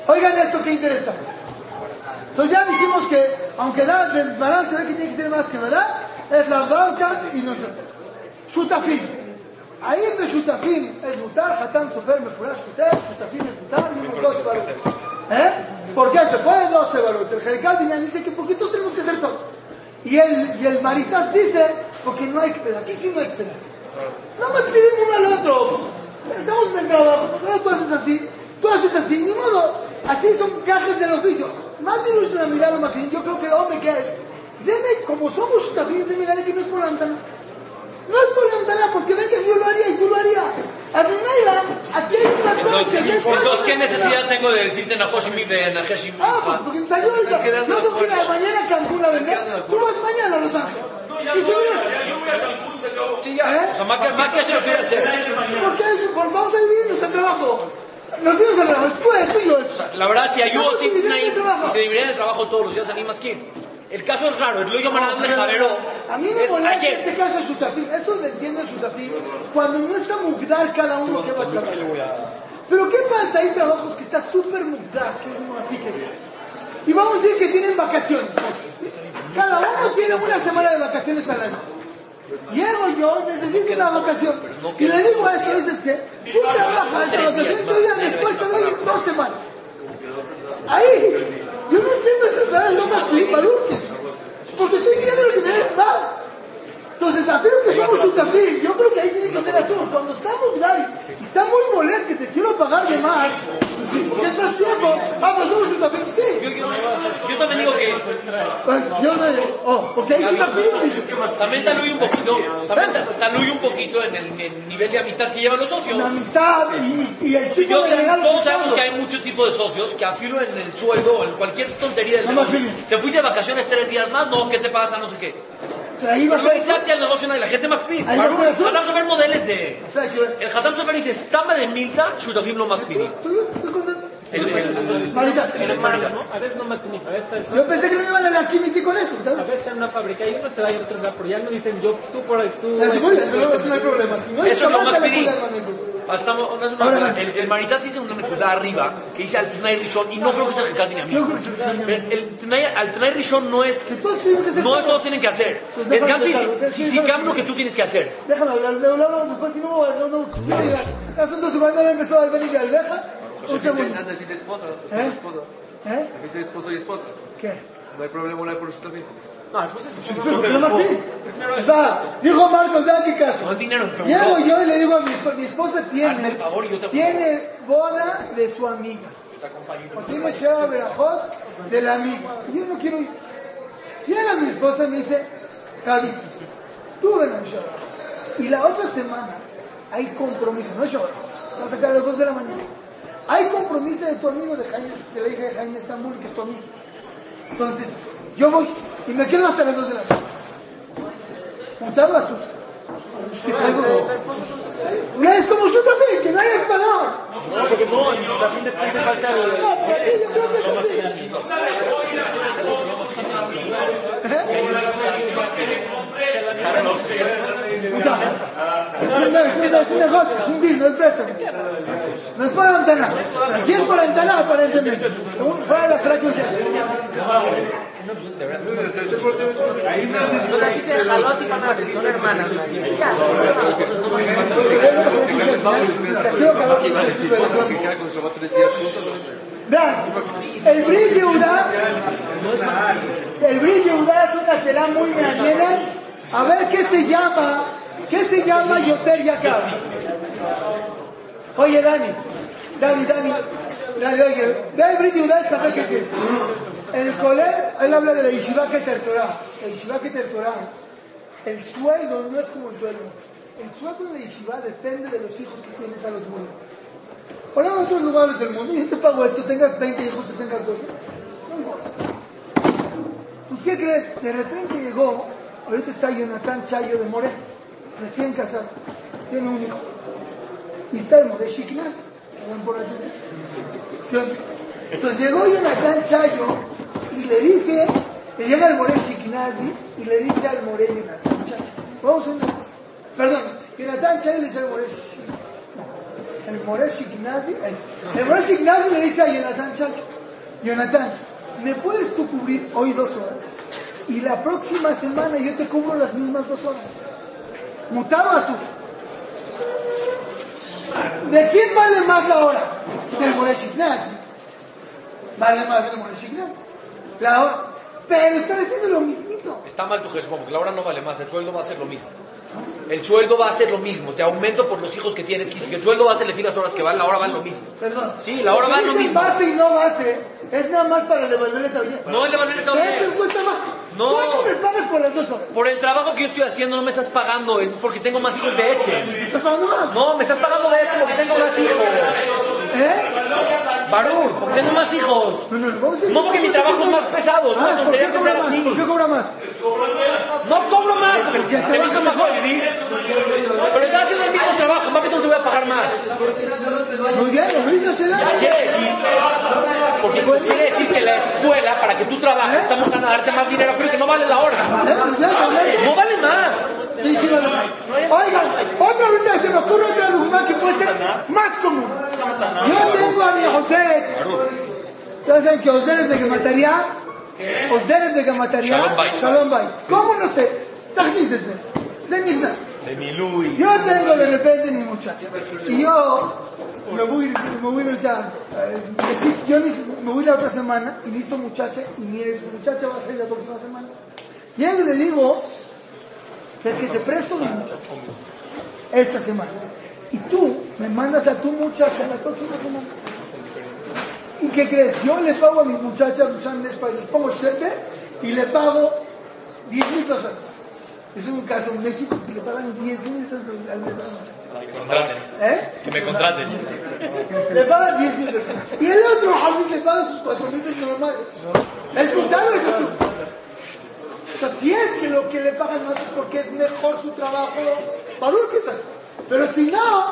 Oigan esto, qué interesante. Entonces ya dijimos que, aunque da del balance ve que tiene que ser más que verdad, es la banca y nosotros. Shutafim. Ahí el Shutafim es mutar, Hatam Sofer, Mefurash Kuter, Shutafim es mutar, y unos 12 valores. ¿Eh? ¿Por qué se puede 12 valores? El Binyan dice que porque todos tenemos que hacer todo. Y el, y el Maritat dice, porque no hay que pedir. Aquí sí no hay que pedir. No me piden uno al otro. Estamos en el trabajo, tú haces así, tú haces así, ni modo. Así son gajes de los vicios. Más bien es una mirada más bien. Yo creo que el hombre que es, como somos shutafim, Zeme gane que no es por la ventana. No es por la ventana, porque ven que yo lo haría y tú lo harías. A Rumeila, aquí hay un matzón que se Entonces, ¿qué necesidad tengo de decirte Nahosh mi de Nahesh mi? Ah, pues porque me salió ahorita. Yo tengo que ir a mañana a Cancún a vender. Tú vas mañana a Los Ángeles. Y si vienes, Sí, ya. O sea, más que, hacer lo voy a hacer. ¿por qué? Por- vamos a dividirnos el trabajo. Nos dimos el esto y yo. La verdad, si ayudo, a si, dividir el trabajo. si se dividiera el trabajo todos los días, ¿a más quién? El caso es raro, el lo llaman a Javero. A mí me Es molesta este caso de Shutafim. Eso lo entiendo Shutafim. Cuando no está mugdar cada uno que va a trabajar. Pero ¿qué pasa? Hay trabajos que está súper mugdar, que uno así que sea. Y vamos a decir que tienen vacaciones. Cada uno tiene una semana de vacaciones al año. Llego yo, necesito una vacación. Y le digo a esto, dices que tú trabajas esta vacación, tú ya después te doy dos semanas. Ahí, yo no entiendo esas ganas, no me Porque tú entiendes lo que me des más. Entonces, afirmo que son somos shutafim. Yo creo que ahí tiene que ser azul. Cuando está Mugdari y está muy molesto que te quiero pagar de más, porque es más tiempo. Ah, pues somos shutafim. Sí. Yo también digo que Pues yo no, oh, porque ahí shutafim dice. también taluye un poquito, también ta- taluye un poquito en el, en el nivel de amistad que llevan los socios. La amistad y, y el chico Yo de todos que sabemos que hay muchos tipos de socios que afilo en el sueldo o en cualquier tontería del No negocio. Te fuiste de vacaciones tres días más, no, ¿qué te pasa? No sé qué. O sea, ahí va a Pero ser ahí salte al negocio y la gente McPhee. Ahí va a ser azul. Hatam Sofer modelos de... O sea, que... El Lo el- Marita, A veces no matini, a veces yo pensé que no iban a las químicas con eso. a ¿sabes? veces está en una fábrica y uno se va y otro se va, pero ya no dicen yo, tú por ahí, tú. Eso no, eso no hay problema. Si no hay Eso lo Ah, Estamos, no es una Ahora, el, el Maritat dice una nekuda arriba que dice al Tnai Rishon y no creo que sea a que es el Tnai- al Tnai Rishon no es, Que todos tienen que ser no es todos tienen que hacer. Pues Es déjame Gam si si sí, Gam lo que tú tienes que hacer. Déjame hablar, le hablamos después, si no, no, no, sí, ya. Ya son dos semanas, no empezó aldeja. Un segundo. Dice esposa, ¿Eh? esposa. ¿Eh? Dice esposo y esposa. ¿Qué? No hay problema, no hay por también. No, después no me pide. Va, dijo Marcos, vea qué caso. No es dinero, pero Llego no. yo y le digo a mi esposa, mi esposa tiene, el favor y yo te tiene boda de su amiga. O tiene Sheva Berajot de la amiga. Yo no quiero ir. Llega mi esposa y me dice, Gaby, tú ven a mi. Y la otra semana hay compromiso, no es Sheva Berajot. Va a sacar a las 2 de la mañana. Hay compromiso de tu amigo de Jaime, de la hija de Jaime Estambul, que es tu amigo. Entonces, yo voy y me quedo hasta las 2 de la mañana. Montado a sus. No es como yo también, que nadie es para No, porque no, en Shutafim depende falta el... No, ¿por qué? Yo creo que es así. Puta. Es un, negocio, es un deal, no es préstamo. No es para ventana. Aquí es para ventana, aparentemente. Según fuera las prácticas. Son aquí de jalot y pasan, son hermanas. Ya, Que queda con Shabbat tres días juntos. Vean, el Brit Yehuda, el Brit Yehuda es una será muy mañana. A ver qué se llama, qué se llama Yoter Yakar. Oye, Dani, Dani, Dani, Dani, oye, ve el Brit Yehuda, sabe qué tiene. El Colel, él habla de la Yeshiva Keter Torah. El Yeshiva Keter Torah, el sueldo no es como el sueldo. El sueldo de la Yeshiva depende de los hijos que tienes a los muros. Ahora en otros lugares del mundo, yo te pago esto, tengas 20 hijos o tengas 12. No importa. Pues, ¿qué crees? De repente llegó, ahorita está Jonathan Chayo de More, recién casado, tiene un hijo. Y está More Shiknas, que por allá. ¿Sí? Entonces llegó Jonathan Chayo y le dice, le llega al More Shiknazi y le dice al More Jonathan Chayo, vamos a una cosa. Perdón, Jonathan Chayo le dice al More Shiknazi, el Moresh Ignazi, es- el Moresh Ignazi le dice a Jonathan Chayo, Jonathan, ¿me puedes tú cubrir hoy dos horas? Y la próxima semana yo te cubro las mismas dos horas. Mutado a su. ¿De quién vale más la hora? Del Moresh Ignazi. Vale más del Moresh Ignazi. La hora. Pero están haciendo lo mismito. Está mal tu Jesús, porque la hora no vale más, el sueldo va a ser lo mismo. El sueldo va a ser lo mismo, te aumento por los hijos que tienes, si el sueldo va a ser las horas que van, la hora va lo mismo. Perdón. Sí, la hora Lo va que lo mismo. base y no base es nada más para devolverle todavía. No es devolverle todavía. Eso cuesta más. No. ¿Cuánto me pagas por las dos horas? Por el trabajo que yo estoy haciendo no me estás pagando, es porque tengo más hijos de Excel. ¿Me estás pagando más? No, me estás pagando de Excel porque tengo más hijos. ¿Eh? Barur, porque tengo más hijos. No, no, no, vamos a No porque mi trabajo es más pesado, Ah, ¿por qué cobra más? así. ¿Por qué cobra más? No cobro más, porque te visto mejor. Pero estás haciendo el mismo trabajo, ¿para qué te voy a pagar más? Muy bien, ahorita se la... Quiere decir, porque pues quiere decir que la escuela, para que tú trabajes, estamos ganando darte más dinero, pero que no vale la hora. ¿Eh? Pues ya, ya, ya. No vale más. Sí, sí, vale. Oigan, otra ahorita se me ocurre otra dogma que puede ser más común. José. Ya saben que Osderet de Gemataría, Osderet de Gemataría, Shalom Bay. ¿Cómo no sé? Mis nas. De. Yo tengo de repente mi muchacha. Si yo me voy, me voy ahorita, eh, yo me voy la otra semana y listo muchacha y mi ex muchacha va a salir la próxima semana. Y a él le digo, ¿Sabes que te presto mi muchacho? Esta semana. Y tú me mandas a tu muchacha la próxima semana. ¿Y qué crees? Yo le pago a mi muchacha, Lucian Nespa, le pongo cheque y le pago 10 mil pesos. Es un caso en México que le pagan 10 mil pesos al mes a la muchacha. Que me contraten. ¿Eh? Que me contraten. Le pagan 10 mil pesos. Y el otro así le paga sus 4 mil pesos normales. ¿Es brutal o es? O sea, si es que lo que le pagan más es porque es mejor su trabajo, valor que es así. Pero si no,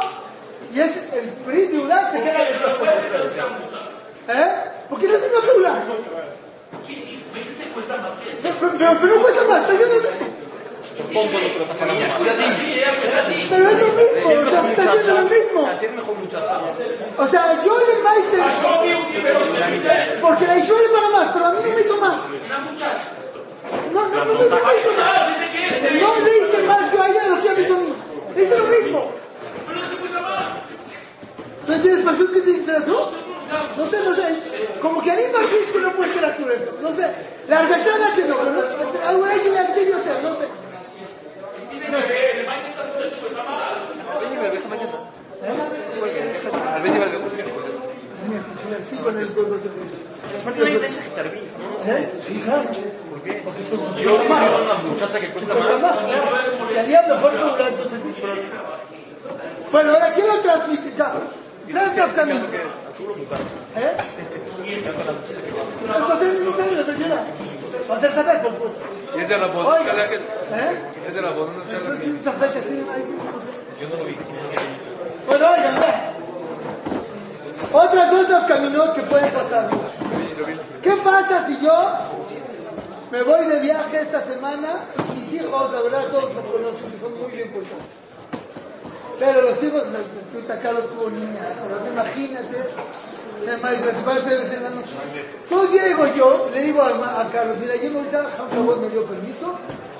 y es el PRI de UDA se queda de ¿Eh? Porque no es una pula. Pero, pero, pero no cuesta más, está haciendo lo mismo. Pero es lo mismo, o sea, está haciendo lo mismo. O sea, yo le Meiser, porque la Ishua le paga más, pero a mí no me hizo más. No, no, no me hizo más. No le hice más yo a ella lo que ella me hizo a mí. Le hice lo mismo. ¿No entiendes? ¿Para qué tiene que ser así? No sé, no sé. Como que a mí me que no puede ser así esto. No sé. La argallana que no, pero algo hay que le no sé. No sé. Miércoles. Sí, con el cuerpo que dice. ¿Eh? Sí, claro. ¿Por qué? Porque son Yo quiero una muchacha que cuesta Cuesta más. cobrar, entonces. Bueno, ahora quiero transmitir. Tres caminos. ¿Eh? No, va a ser no sabe de verdad. Va a ser saber compuesto. Y es de. ¿Eh? Es de la voz, no sé. Entonces, un zafete así, ay, no sé. Yo no lo vi. Bueno, oigan. Otras dos caminos que pueden pasar. ¿Qué pasa si yo me voy de viaje esta semana? Mis hijos, la verdad, todos me conocen, que son muy bien portados. Pero los hijos, puta Carlos tuvo niñas, ahora imagínate. La noche. Entonces llego yo, le digo a, Carlos, mira, yo ahorita, Hamza me dio permiso,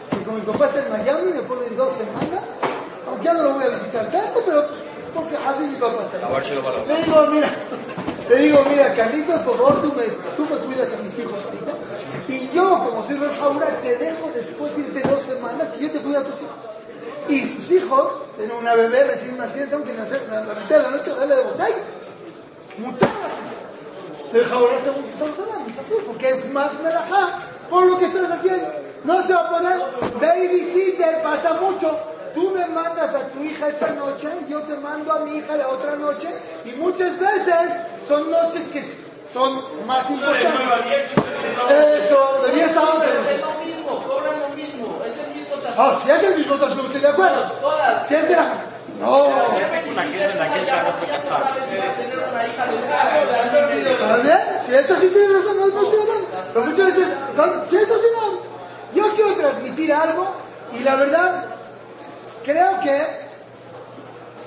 que como mi papá está en Miami, me puedo ir dos semanas, aunque ya no lo voy a visitar tanto, pero porque así mi papá está Le digo, mira, le digo, mira, Carlitos, por favor, tú me, tú me cuidas a mis hijos ahorita. Y yo, como soy Rosh Haura, te dejo después irte dos semanas y yo te cuido a tus hijos. Y sus hijos, tienen una bebé recién nacida, tengo que nacer a la mitad de la noche darle de botella. Mutarlas. El Haura según estamos hablando, es azul, porque es más melajá por lo que estás haciendo. No se va a poder. Babysitter pasa mucho. Tú me mandas a tu hija esta noche, yo te mando a mi hija la otra noche, y muchas veces son noches que son más importantes. Eso, de 10 a 11. Ah, si es el mismo tasco, estoy de acuerdo. Si es melajá. No. ¿Está bien? Si esto sí tiene razón, no, no estoy hablando. Pero muchas veces, no, si esto sí no. Yo quiero transmitir algo y la verdad, creo que,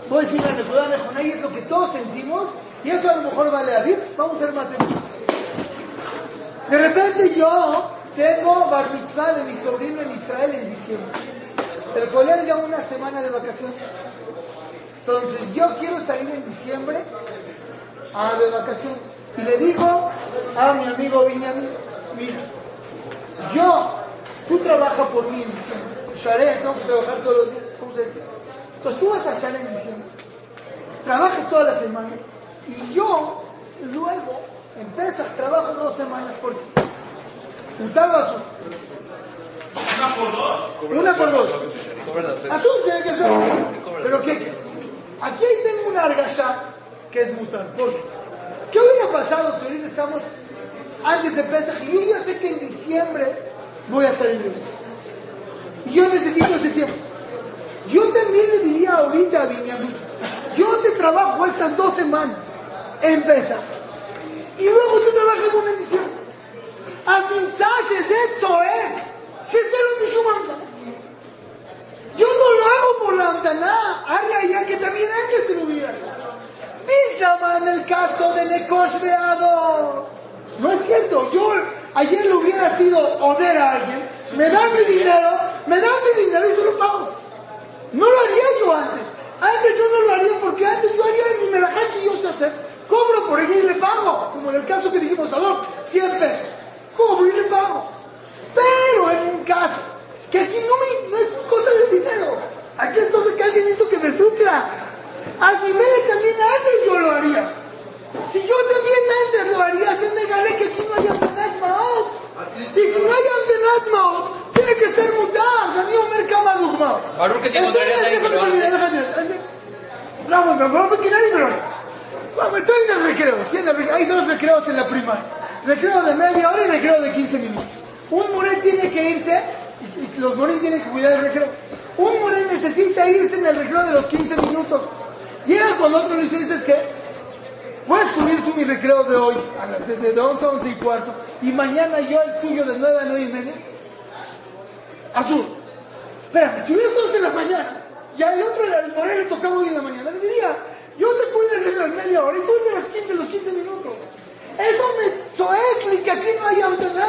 voy a decir la Nekudah de Jonay, es lo que todos sentimos y eso a lo mejor vale a Dios. Vamos a ser matemáticos. De repente yo tengo bar mitzvah de mi sobrino en Israel en diciembre. El colega una semana de vacaciones. Entonces yo quiero salir en diciembre a de vacaciones. Y le digo a mi amigo Benjamin, mira, yo, tú trabajas por mí en diciembre. Sharé, tengo que trabajar todos los días. ¿Cómo se dice? Entonces tú vas a Sharé en diciembre. Trabajas toda la semana. Y yo, luego, empiezas, trabajo dos semanas por ti. Un tal vaso. Una por dos. Azul tiene que ser. Pero ¿qué? Aquí tengo una argasha que es mutar. ¿Por qué? ¿Qué hubiera pasado si ahorita estamos antes de Pesach y yo sé que en diciembre voy a salir viaje? Y yo necesito ese tiempo. Yo también le diría ahorita a Benjamín, yo te trabajo estas dos semanas en Pesach y luego tú trabajas una en diciembre. הנמצא שזה צועק, שזה לא משום המתנה. Yo no lo hago por la amtaná, ya que también antes se lo hubiera Bishama en el caso de Nekosh Beado. No es cierto, yo ayer le hubiera sido oder a alguien, me dan mi dinero, me dan mi dinero y se lo pago. No lo haría yo antes. Antes yo no lo haría porque antes yo haría mi melajá que yo sé hacer. Cobro por ella y le pago. Como en el caso que dijimos, Ador, 100 pesos. ¿Cómo voy les pago? Pero en un caso, que aquí no, me, es cosa de dinero, aquí es cosa que alguien hizo que me supla. A mi madre también antes yo lo haría. Si yo también antes lo haría, se negaré que aquí no haya Amtenat Maot. Y si no hay Amtenat tiene que ser mutar. Daniel Omer Kama que si a alguien que lo hace. No, no, no, nadie me lo haría. Bueno, estoy en el recreo. Sí, en el recreo. Hay dos recreos en la primaria. Recreo de media hora y recreo de 15 minutos. Un morén tiene que irse, y los morén tienen que cuidar el recreo. Un morén necesita irse en el recreo de los 15 minutos. Llega con otro y dice, ¿dices qué? Puedes cubrir tú mi recreo de hoy, la- de, de 11 a 11 y cuarto, y mañana yo el tuyo de 9 a 9 y media. Azul. Espera, si hubieras 11 en la mañana, y al otro, el moreno, le tocaba hoy en la mañana, le diría, yo te recreo en media hora y tú de las 15, los 15 minutos. Eso me soecli, que aquí no hay autoridad.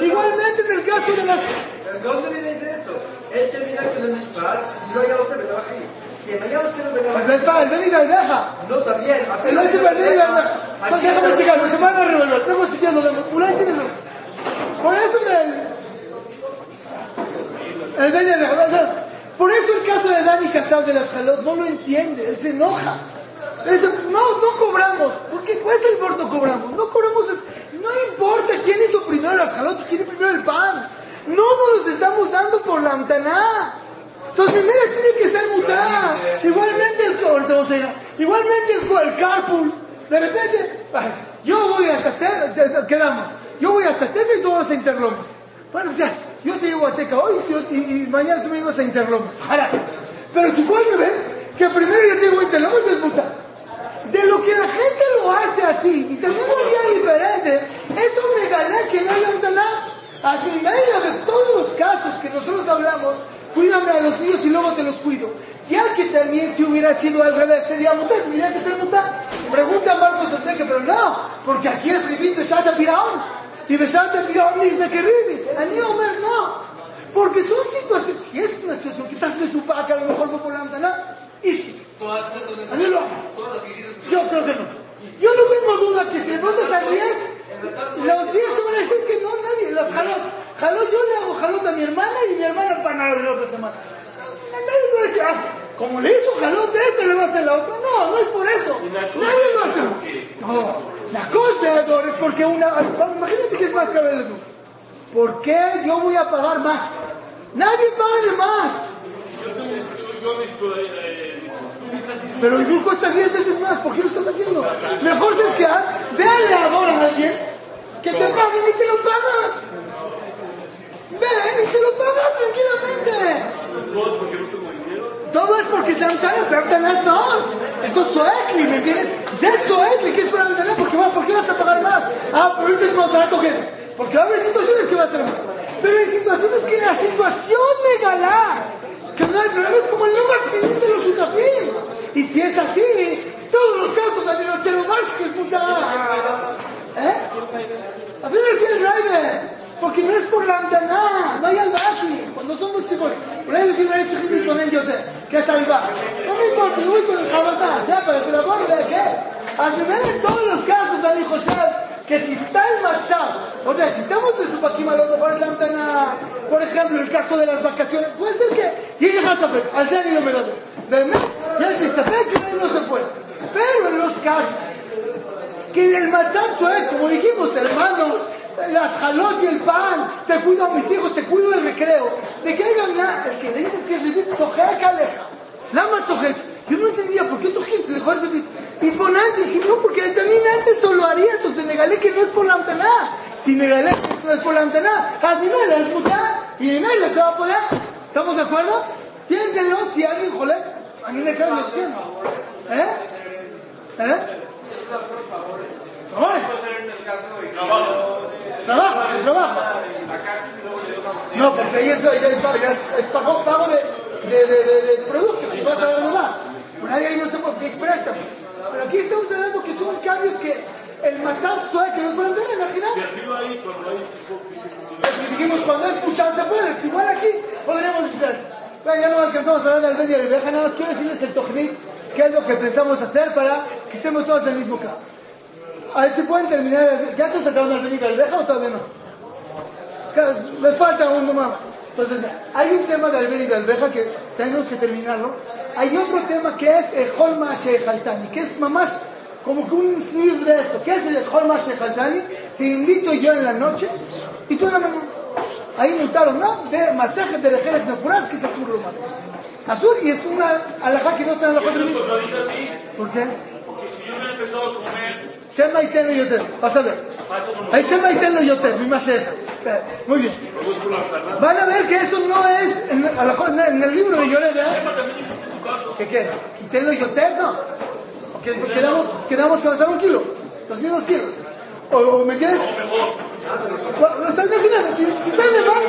Igualmente en el caso de las... El gozo viene es esto. Él termina con el mispar y no hay usted me trabaja ahí. Si mañana usted no me trabaja El ven, el ven y la deja. No, también. El no se perdió y la deja. Pues déjame checar, se van a revolver. Luego si quieres lo vemos. Por ahí tienes razón. Por eso del... El ven y la deja. Por eso el caso de Dani Casal de las Jalot no lo entiende, él se enoja. No, no cobramos. ¿Por qué? ¿Cuál es el por cobramos? No cobramos, es, no importa quién hizo primero las Jalot quién primero el pan. No nos los estamos dando por la antaná. Entonces primero tiene que ser mutada. Igualmente el, ahorita vamos a llegar. igualmente el, el carpool. De repente, yo voy hasta Teca, te- te- quedamos. Yo voy hasta Teca y tú vas a Interlomas. Bueno, ya, yo te llevo a Teca hoy y, mañana tú me llevas a Interlomas. Ojalá. Pero si cuál me ves, que primero yo te llevo a Interlomas es mutada. De lo que la gente lo hace así y también lo haría diferente, eso me gané que no haya un talá. A mi medida de todos los casos que nosotros hablamos, cuídame a los míos y luego te los cuido. Ya que también si hubiera sido al revés, sería mutar, tendría que ser mutar. Pregunta a Marcos Enrique, pero no, porque aquí es Ribit Beshata Piraón. Y Beshata Piraón dice que Ribis. A mí Omer no. Porque son situaciones, si es una situación que estás mesupa, que a lo mejor no por la ventana, Todas lo Todas las yo creo que no. Yo no tengo duda que si le preguntas a 10, los 10 te van a decir que no, nadie. Las jalot. Jalot, yo le hago jalot a mi hermana y mi hermana empanada la otra semana. Nadie te va a decir, ah, como le hizo jalot de este, le va a hacer la otra. No, no es por eso. Nadie lo hace. No, la cosa, es porque una... Imagínate que es más el Edor. ¿Por qué yo voy a pagar más? Nadie paga de más. Pero el grupo cuesta 10 veces más, ¿por qué lo estás haciendo? Mejor sabes que haz, véale ahora a alguien que te paguen y se lo pagas. Ven y se lo pagas tranquilamente. Todo es porque te han echado Fertanás, no. Eso es ¿me entiendes? Ser Zoekli, que es para vender, ¿por qué vas a pagar más? Ah, pero ahorita es más barato que. Porque va a haber situaciones que va a ser más. Pero hay situaciones que la situación me gala. Que no hay problema, es como el nombre de los Shutafim. Y si es así, todos los casos han ido a cero más que es. ¿Eh? A ver el driver. Porque no es por la antaná, no hay albaji. Cuando son dos tipos, por ahí el que hecho que con él yo sé, que es albaji. No me importa, yo voy con el jabatá, ya, pero te la a qué. Así ven en todos los casos, Ali José, que si está el matzah, o sea, si estamos de su paquima, a lo mejor la antaná, por ejemplo, el caso de las vacaciones, puede ser que llegue Hazafek, al día y no me lo doy. Es Hazafek, que no se puede. Pero en los casos, que el machazo es, como dijimos, hermanos, las jalot y el pan, te cuido a mis hijos, te cuido el recreo, de que haya nada, el que le dices que es revit, tzojek aleja, lama tzojek, yo no entendía por qué tzojek dejó ese imponente, dije, no, porque también antes solo haría, entonces negalé que no es por la antaná, si negalé que no es por la antaná, hazme la escuchar, y de la se va a poder, ¿estamos de acuerdo? Piénsenlo, si alguien jole, a mí me cae lo entiendo, ¿eh? ¿Eh? Favores. Trabajo, se trabaja. No, porque ahí es, ya es, es, es pago, pago de, de, de, de, productos, y vas a dar más. Por ahí, ahí no por qué es préstamo. Pero aquí estamos hablando que son cambios que el matzat suave que nos pueden dar, imagínate. Pues dijimos cuando es pushar se puede, igual aquí podríamos decir ya no alcanzamos a hablar del de viaje, nada más quiero decirles el tojnit, qué es lo que pensamos hacer para que estemos todos en el mismo campo. A ver si pueden terminar. ¿Ya sacando el venir del reja o todavía no? Les falta uno más. Entonces, hay un tema de Albert y de Albeja que tenemos que terminarlo. Hay otro tema que es el Holma Shehaltani, que es más como que un sniff de esto. ¿Qué es el Holma Shehaltani? Te invito yo en la noche y tú en la mañana. Ahí mutaron, ¿no? De masaje de rejeres nefuras, que es azul lo malo. Azul y es una alajá que no está en la cuatro ¿Por qué? Porque si yo he empezado a comer, Shema y Teno Yoter. Vas a ver. Hay Shema y Teno Yoter, mi maseja. Muy bien. Van a ver que eso no es en, a en el libro de Yoret, ¿eh? ¿Qué qué? ¿Y Teno Yoter? No. Que quedamos, quedamos que pasar un kilo. Los mismos kilos. O, me entiendes? O sea, imagínate, si, si sale mal,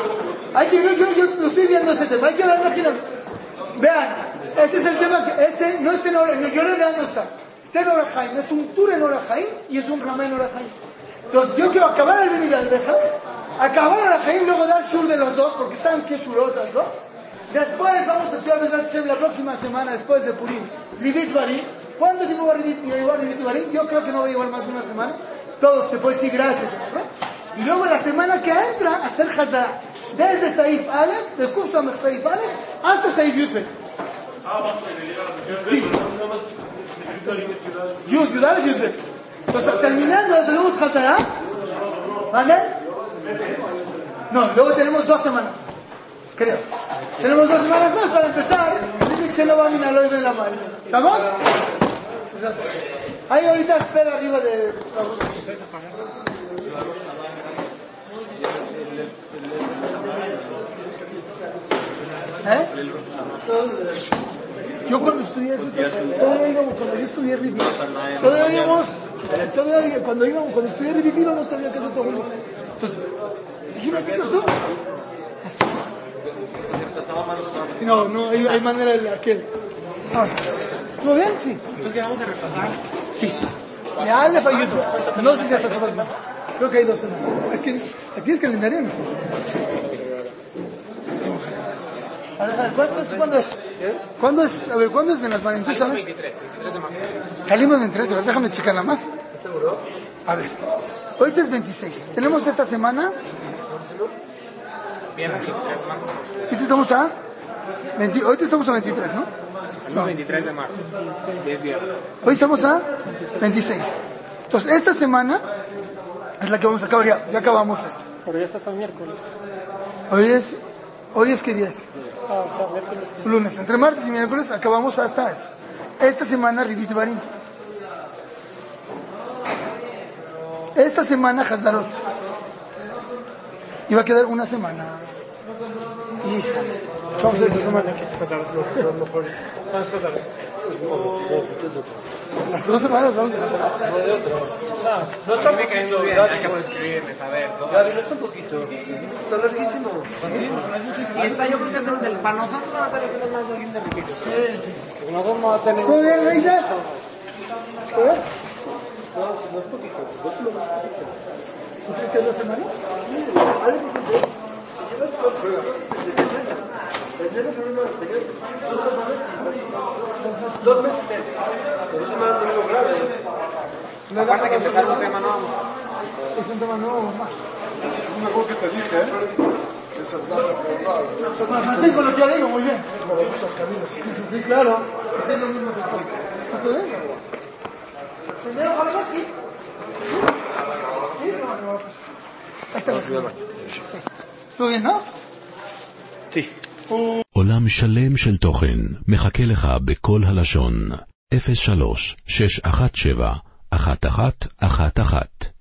hay que, yo, yo, yo lo estoy viendo ese tema, hay que ver, imagínate. Vean, ese es el tema que, ese no es en Ora- en el Yoret no está. Está en Orajaim, es un tour en Orajaim y es un ramá en Orajaim. Entonces yo quiero acabar el venir al Beja, acabar Orajaim, luego dar sur de los dos, porque están que shurot las dos. Después vamos a estudiar la próxima semana, después de Purim, Rivit Barim. ¿Cuánto tiempo va a llevar Rivit Barim? Yo creo que no va a llevar más de una semana. Todo se puede decir gracias. ¿no? Y luego la semana que entra, hacer Hazara. Desde Saif Aleph, del curso de Saif Aleph, hasta Saif Yudbet. Sí. Yud, Yud Aleph, Yudbet. Entonces, terminando, hacemos Hazara. ¿Vale? No, luego tenemos dos semanas más. Creo. Tenemos dos semanas más para empezar. La. ¿Estamos? Ahí ahorita espera arriba de... ¿Eh? Yo cuando estudié eso, todavía íbamos, cuando yo estudié Rivit, todavía íbamos, todavía cuando íbamos, cuando estudié Rivit, no sabía qué es todo Entonces, dijimos, ¿qué es eso? No, no, hay, hay manera de aquel. Vamos. ¿Todo bien? Sí. Entonces, ¿qué vamos a repasar? Sí. De Aleph a Yud. No sé si hasta semanas. Creo que hay dos semanas. Es que aquí es calendario, ¿no? ¿cuánto es? ¿Cuándo es? ¿Cuándo es? A ver, ¿cuándo es Benazmarín? ¿Tú sabes? 23, 23 de marzo. Salimos en 23, a ver, déjame checar nada más. A ver. Ahorita es 26. Tenemos esta semana. Viernes 23 de marzo. ¿Ahorita estamos a? 20 ahorita estamos a 23, ¿no? No. 23 de marzo. 10 viernes. Hoy estamos a 26. Entonces, esta semana es la que vamos a acabar ya. Ya acabamos esta. Pero ya estás al miércoles. Hoy es, hoy es que 10. Ah, o sea, miércoles sí. Lunes. Entre martes y miércoles acabamos hasta eso. Esta semana Rivit Barim. Esta semana Hazarot. Y va a quedar una semana. Híjales. Vamos a esa semana lo Las dos semanas vamos a Hazarot. No está Me cae muy bien, acabo de escribirles, a ver. todo. Gaby, no está un poquito. Está larguísimo. Y esta yo creo que es el del para nosotros va a ser el más bien de Riquillo. Nosotros vamos a tener... ¿Todo bien, Reisa? ¿Todo bien? ¿Tú crees que es dos semanas? Dos meses y medio. Dos grave. Aparte que empezar un tema nuevo. Es un tema nuevo más. Mejor que te dije, ¿eh? Pues Martín con lo que yo digo, muy bien. Sí, sí, sí, claro. Es lo mismo se puede. ¿Está todo bien? Primero, algo así. Sí, no, no, pues. Esta es la Sí. ¿Todo bien, no? עולם שלם של תוכן מחכה לך בכל הלשון, 03 617 1111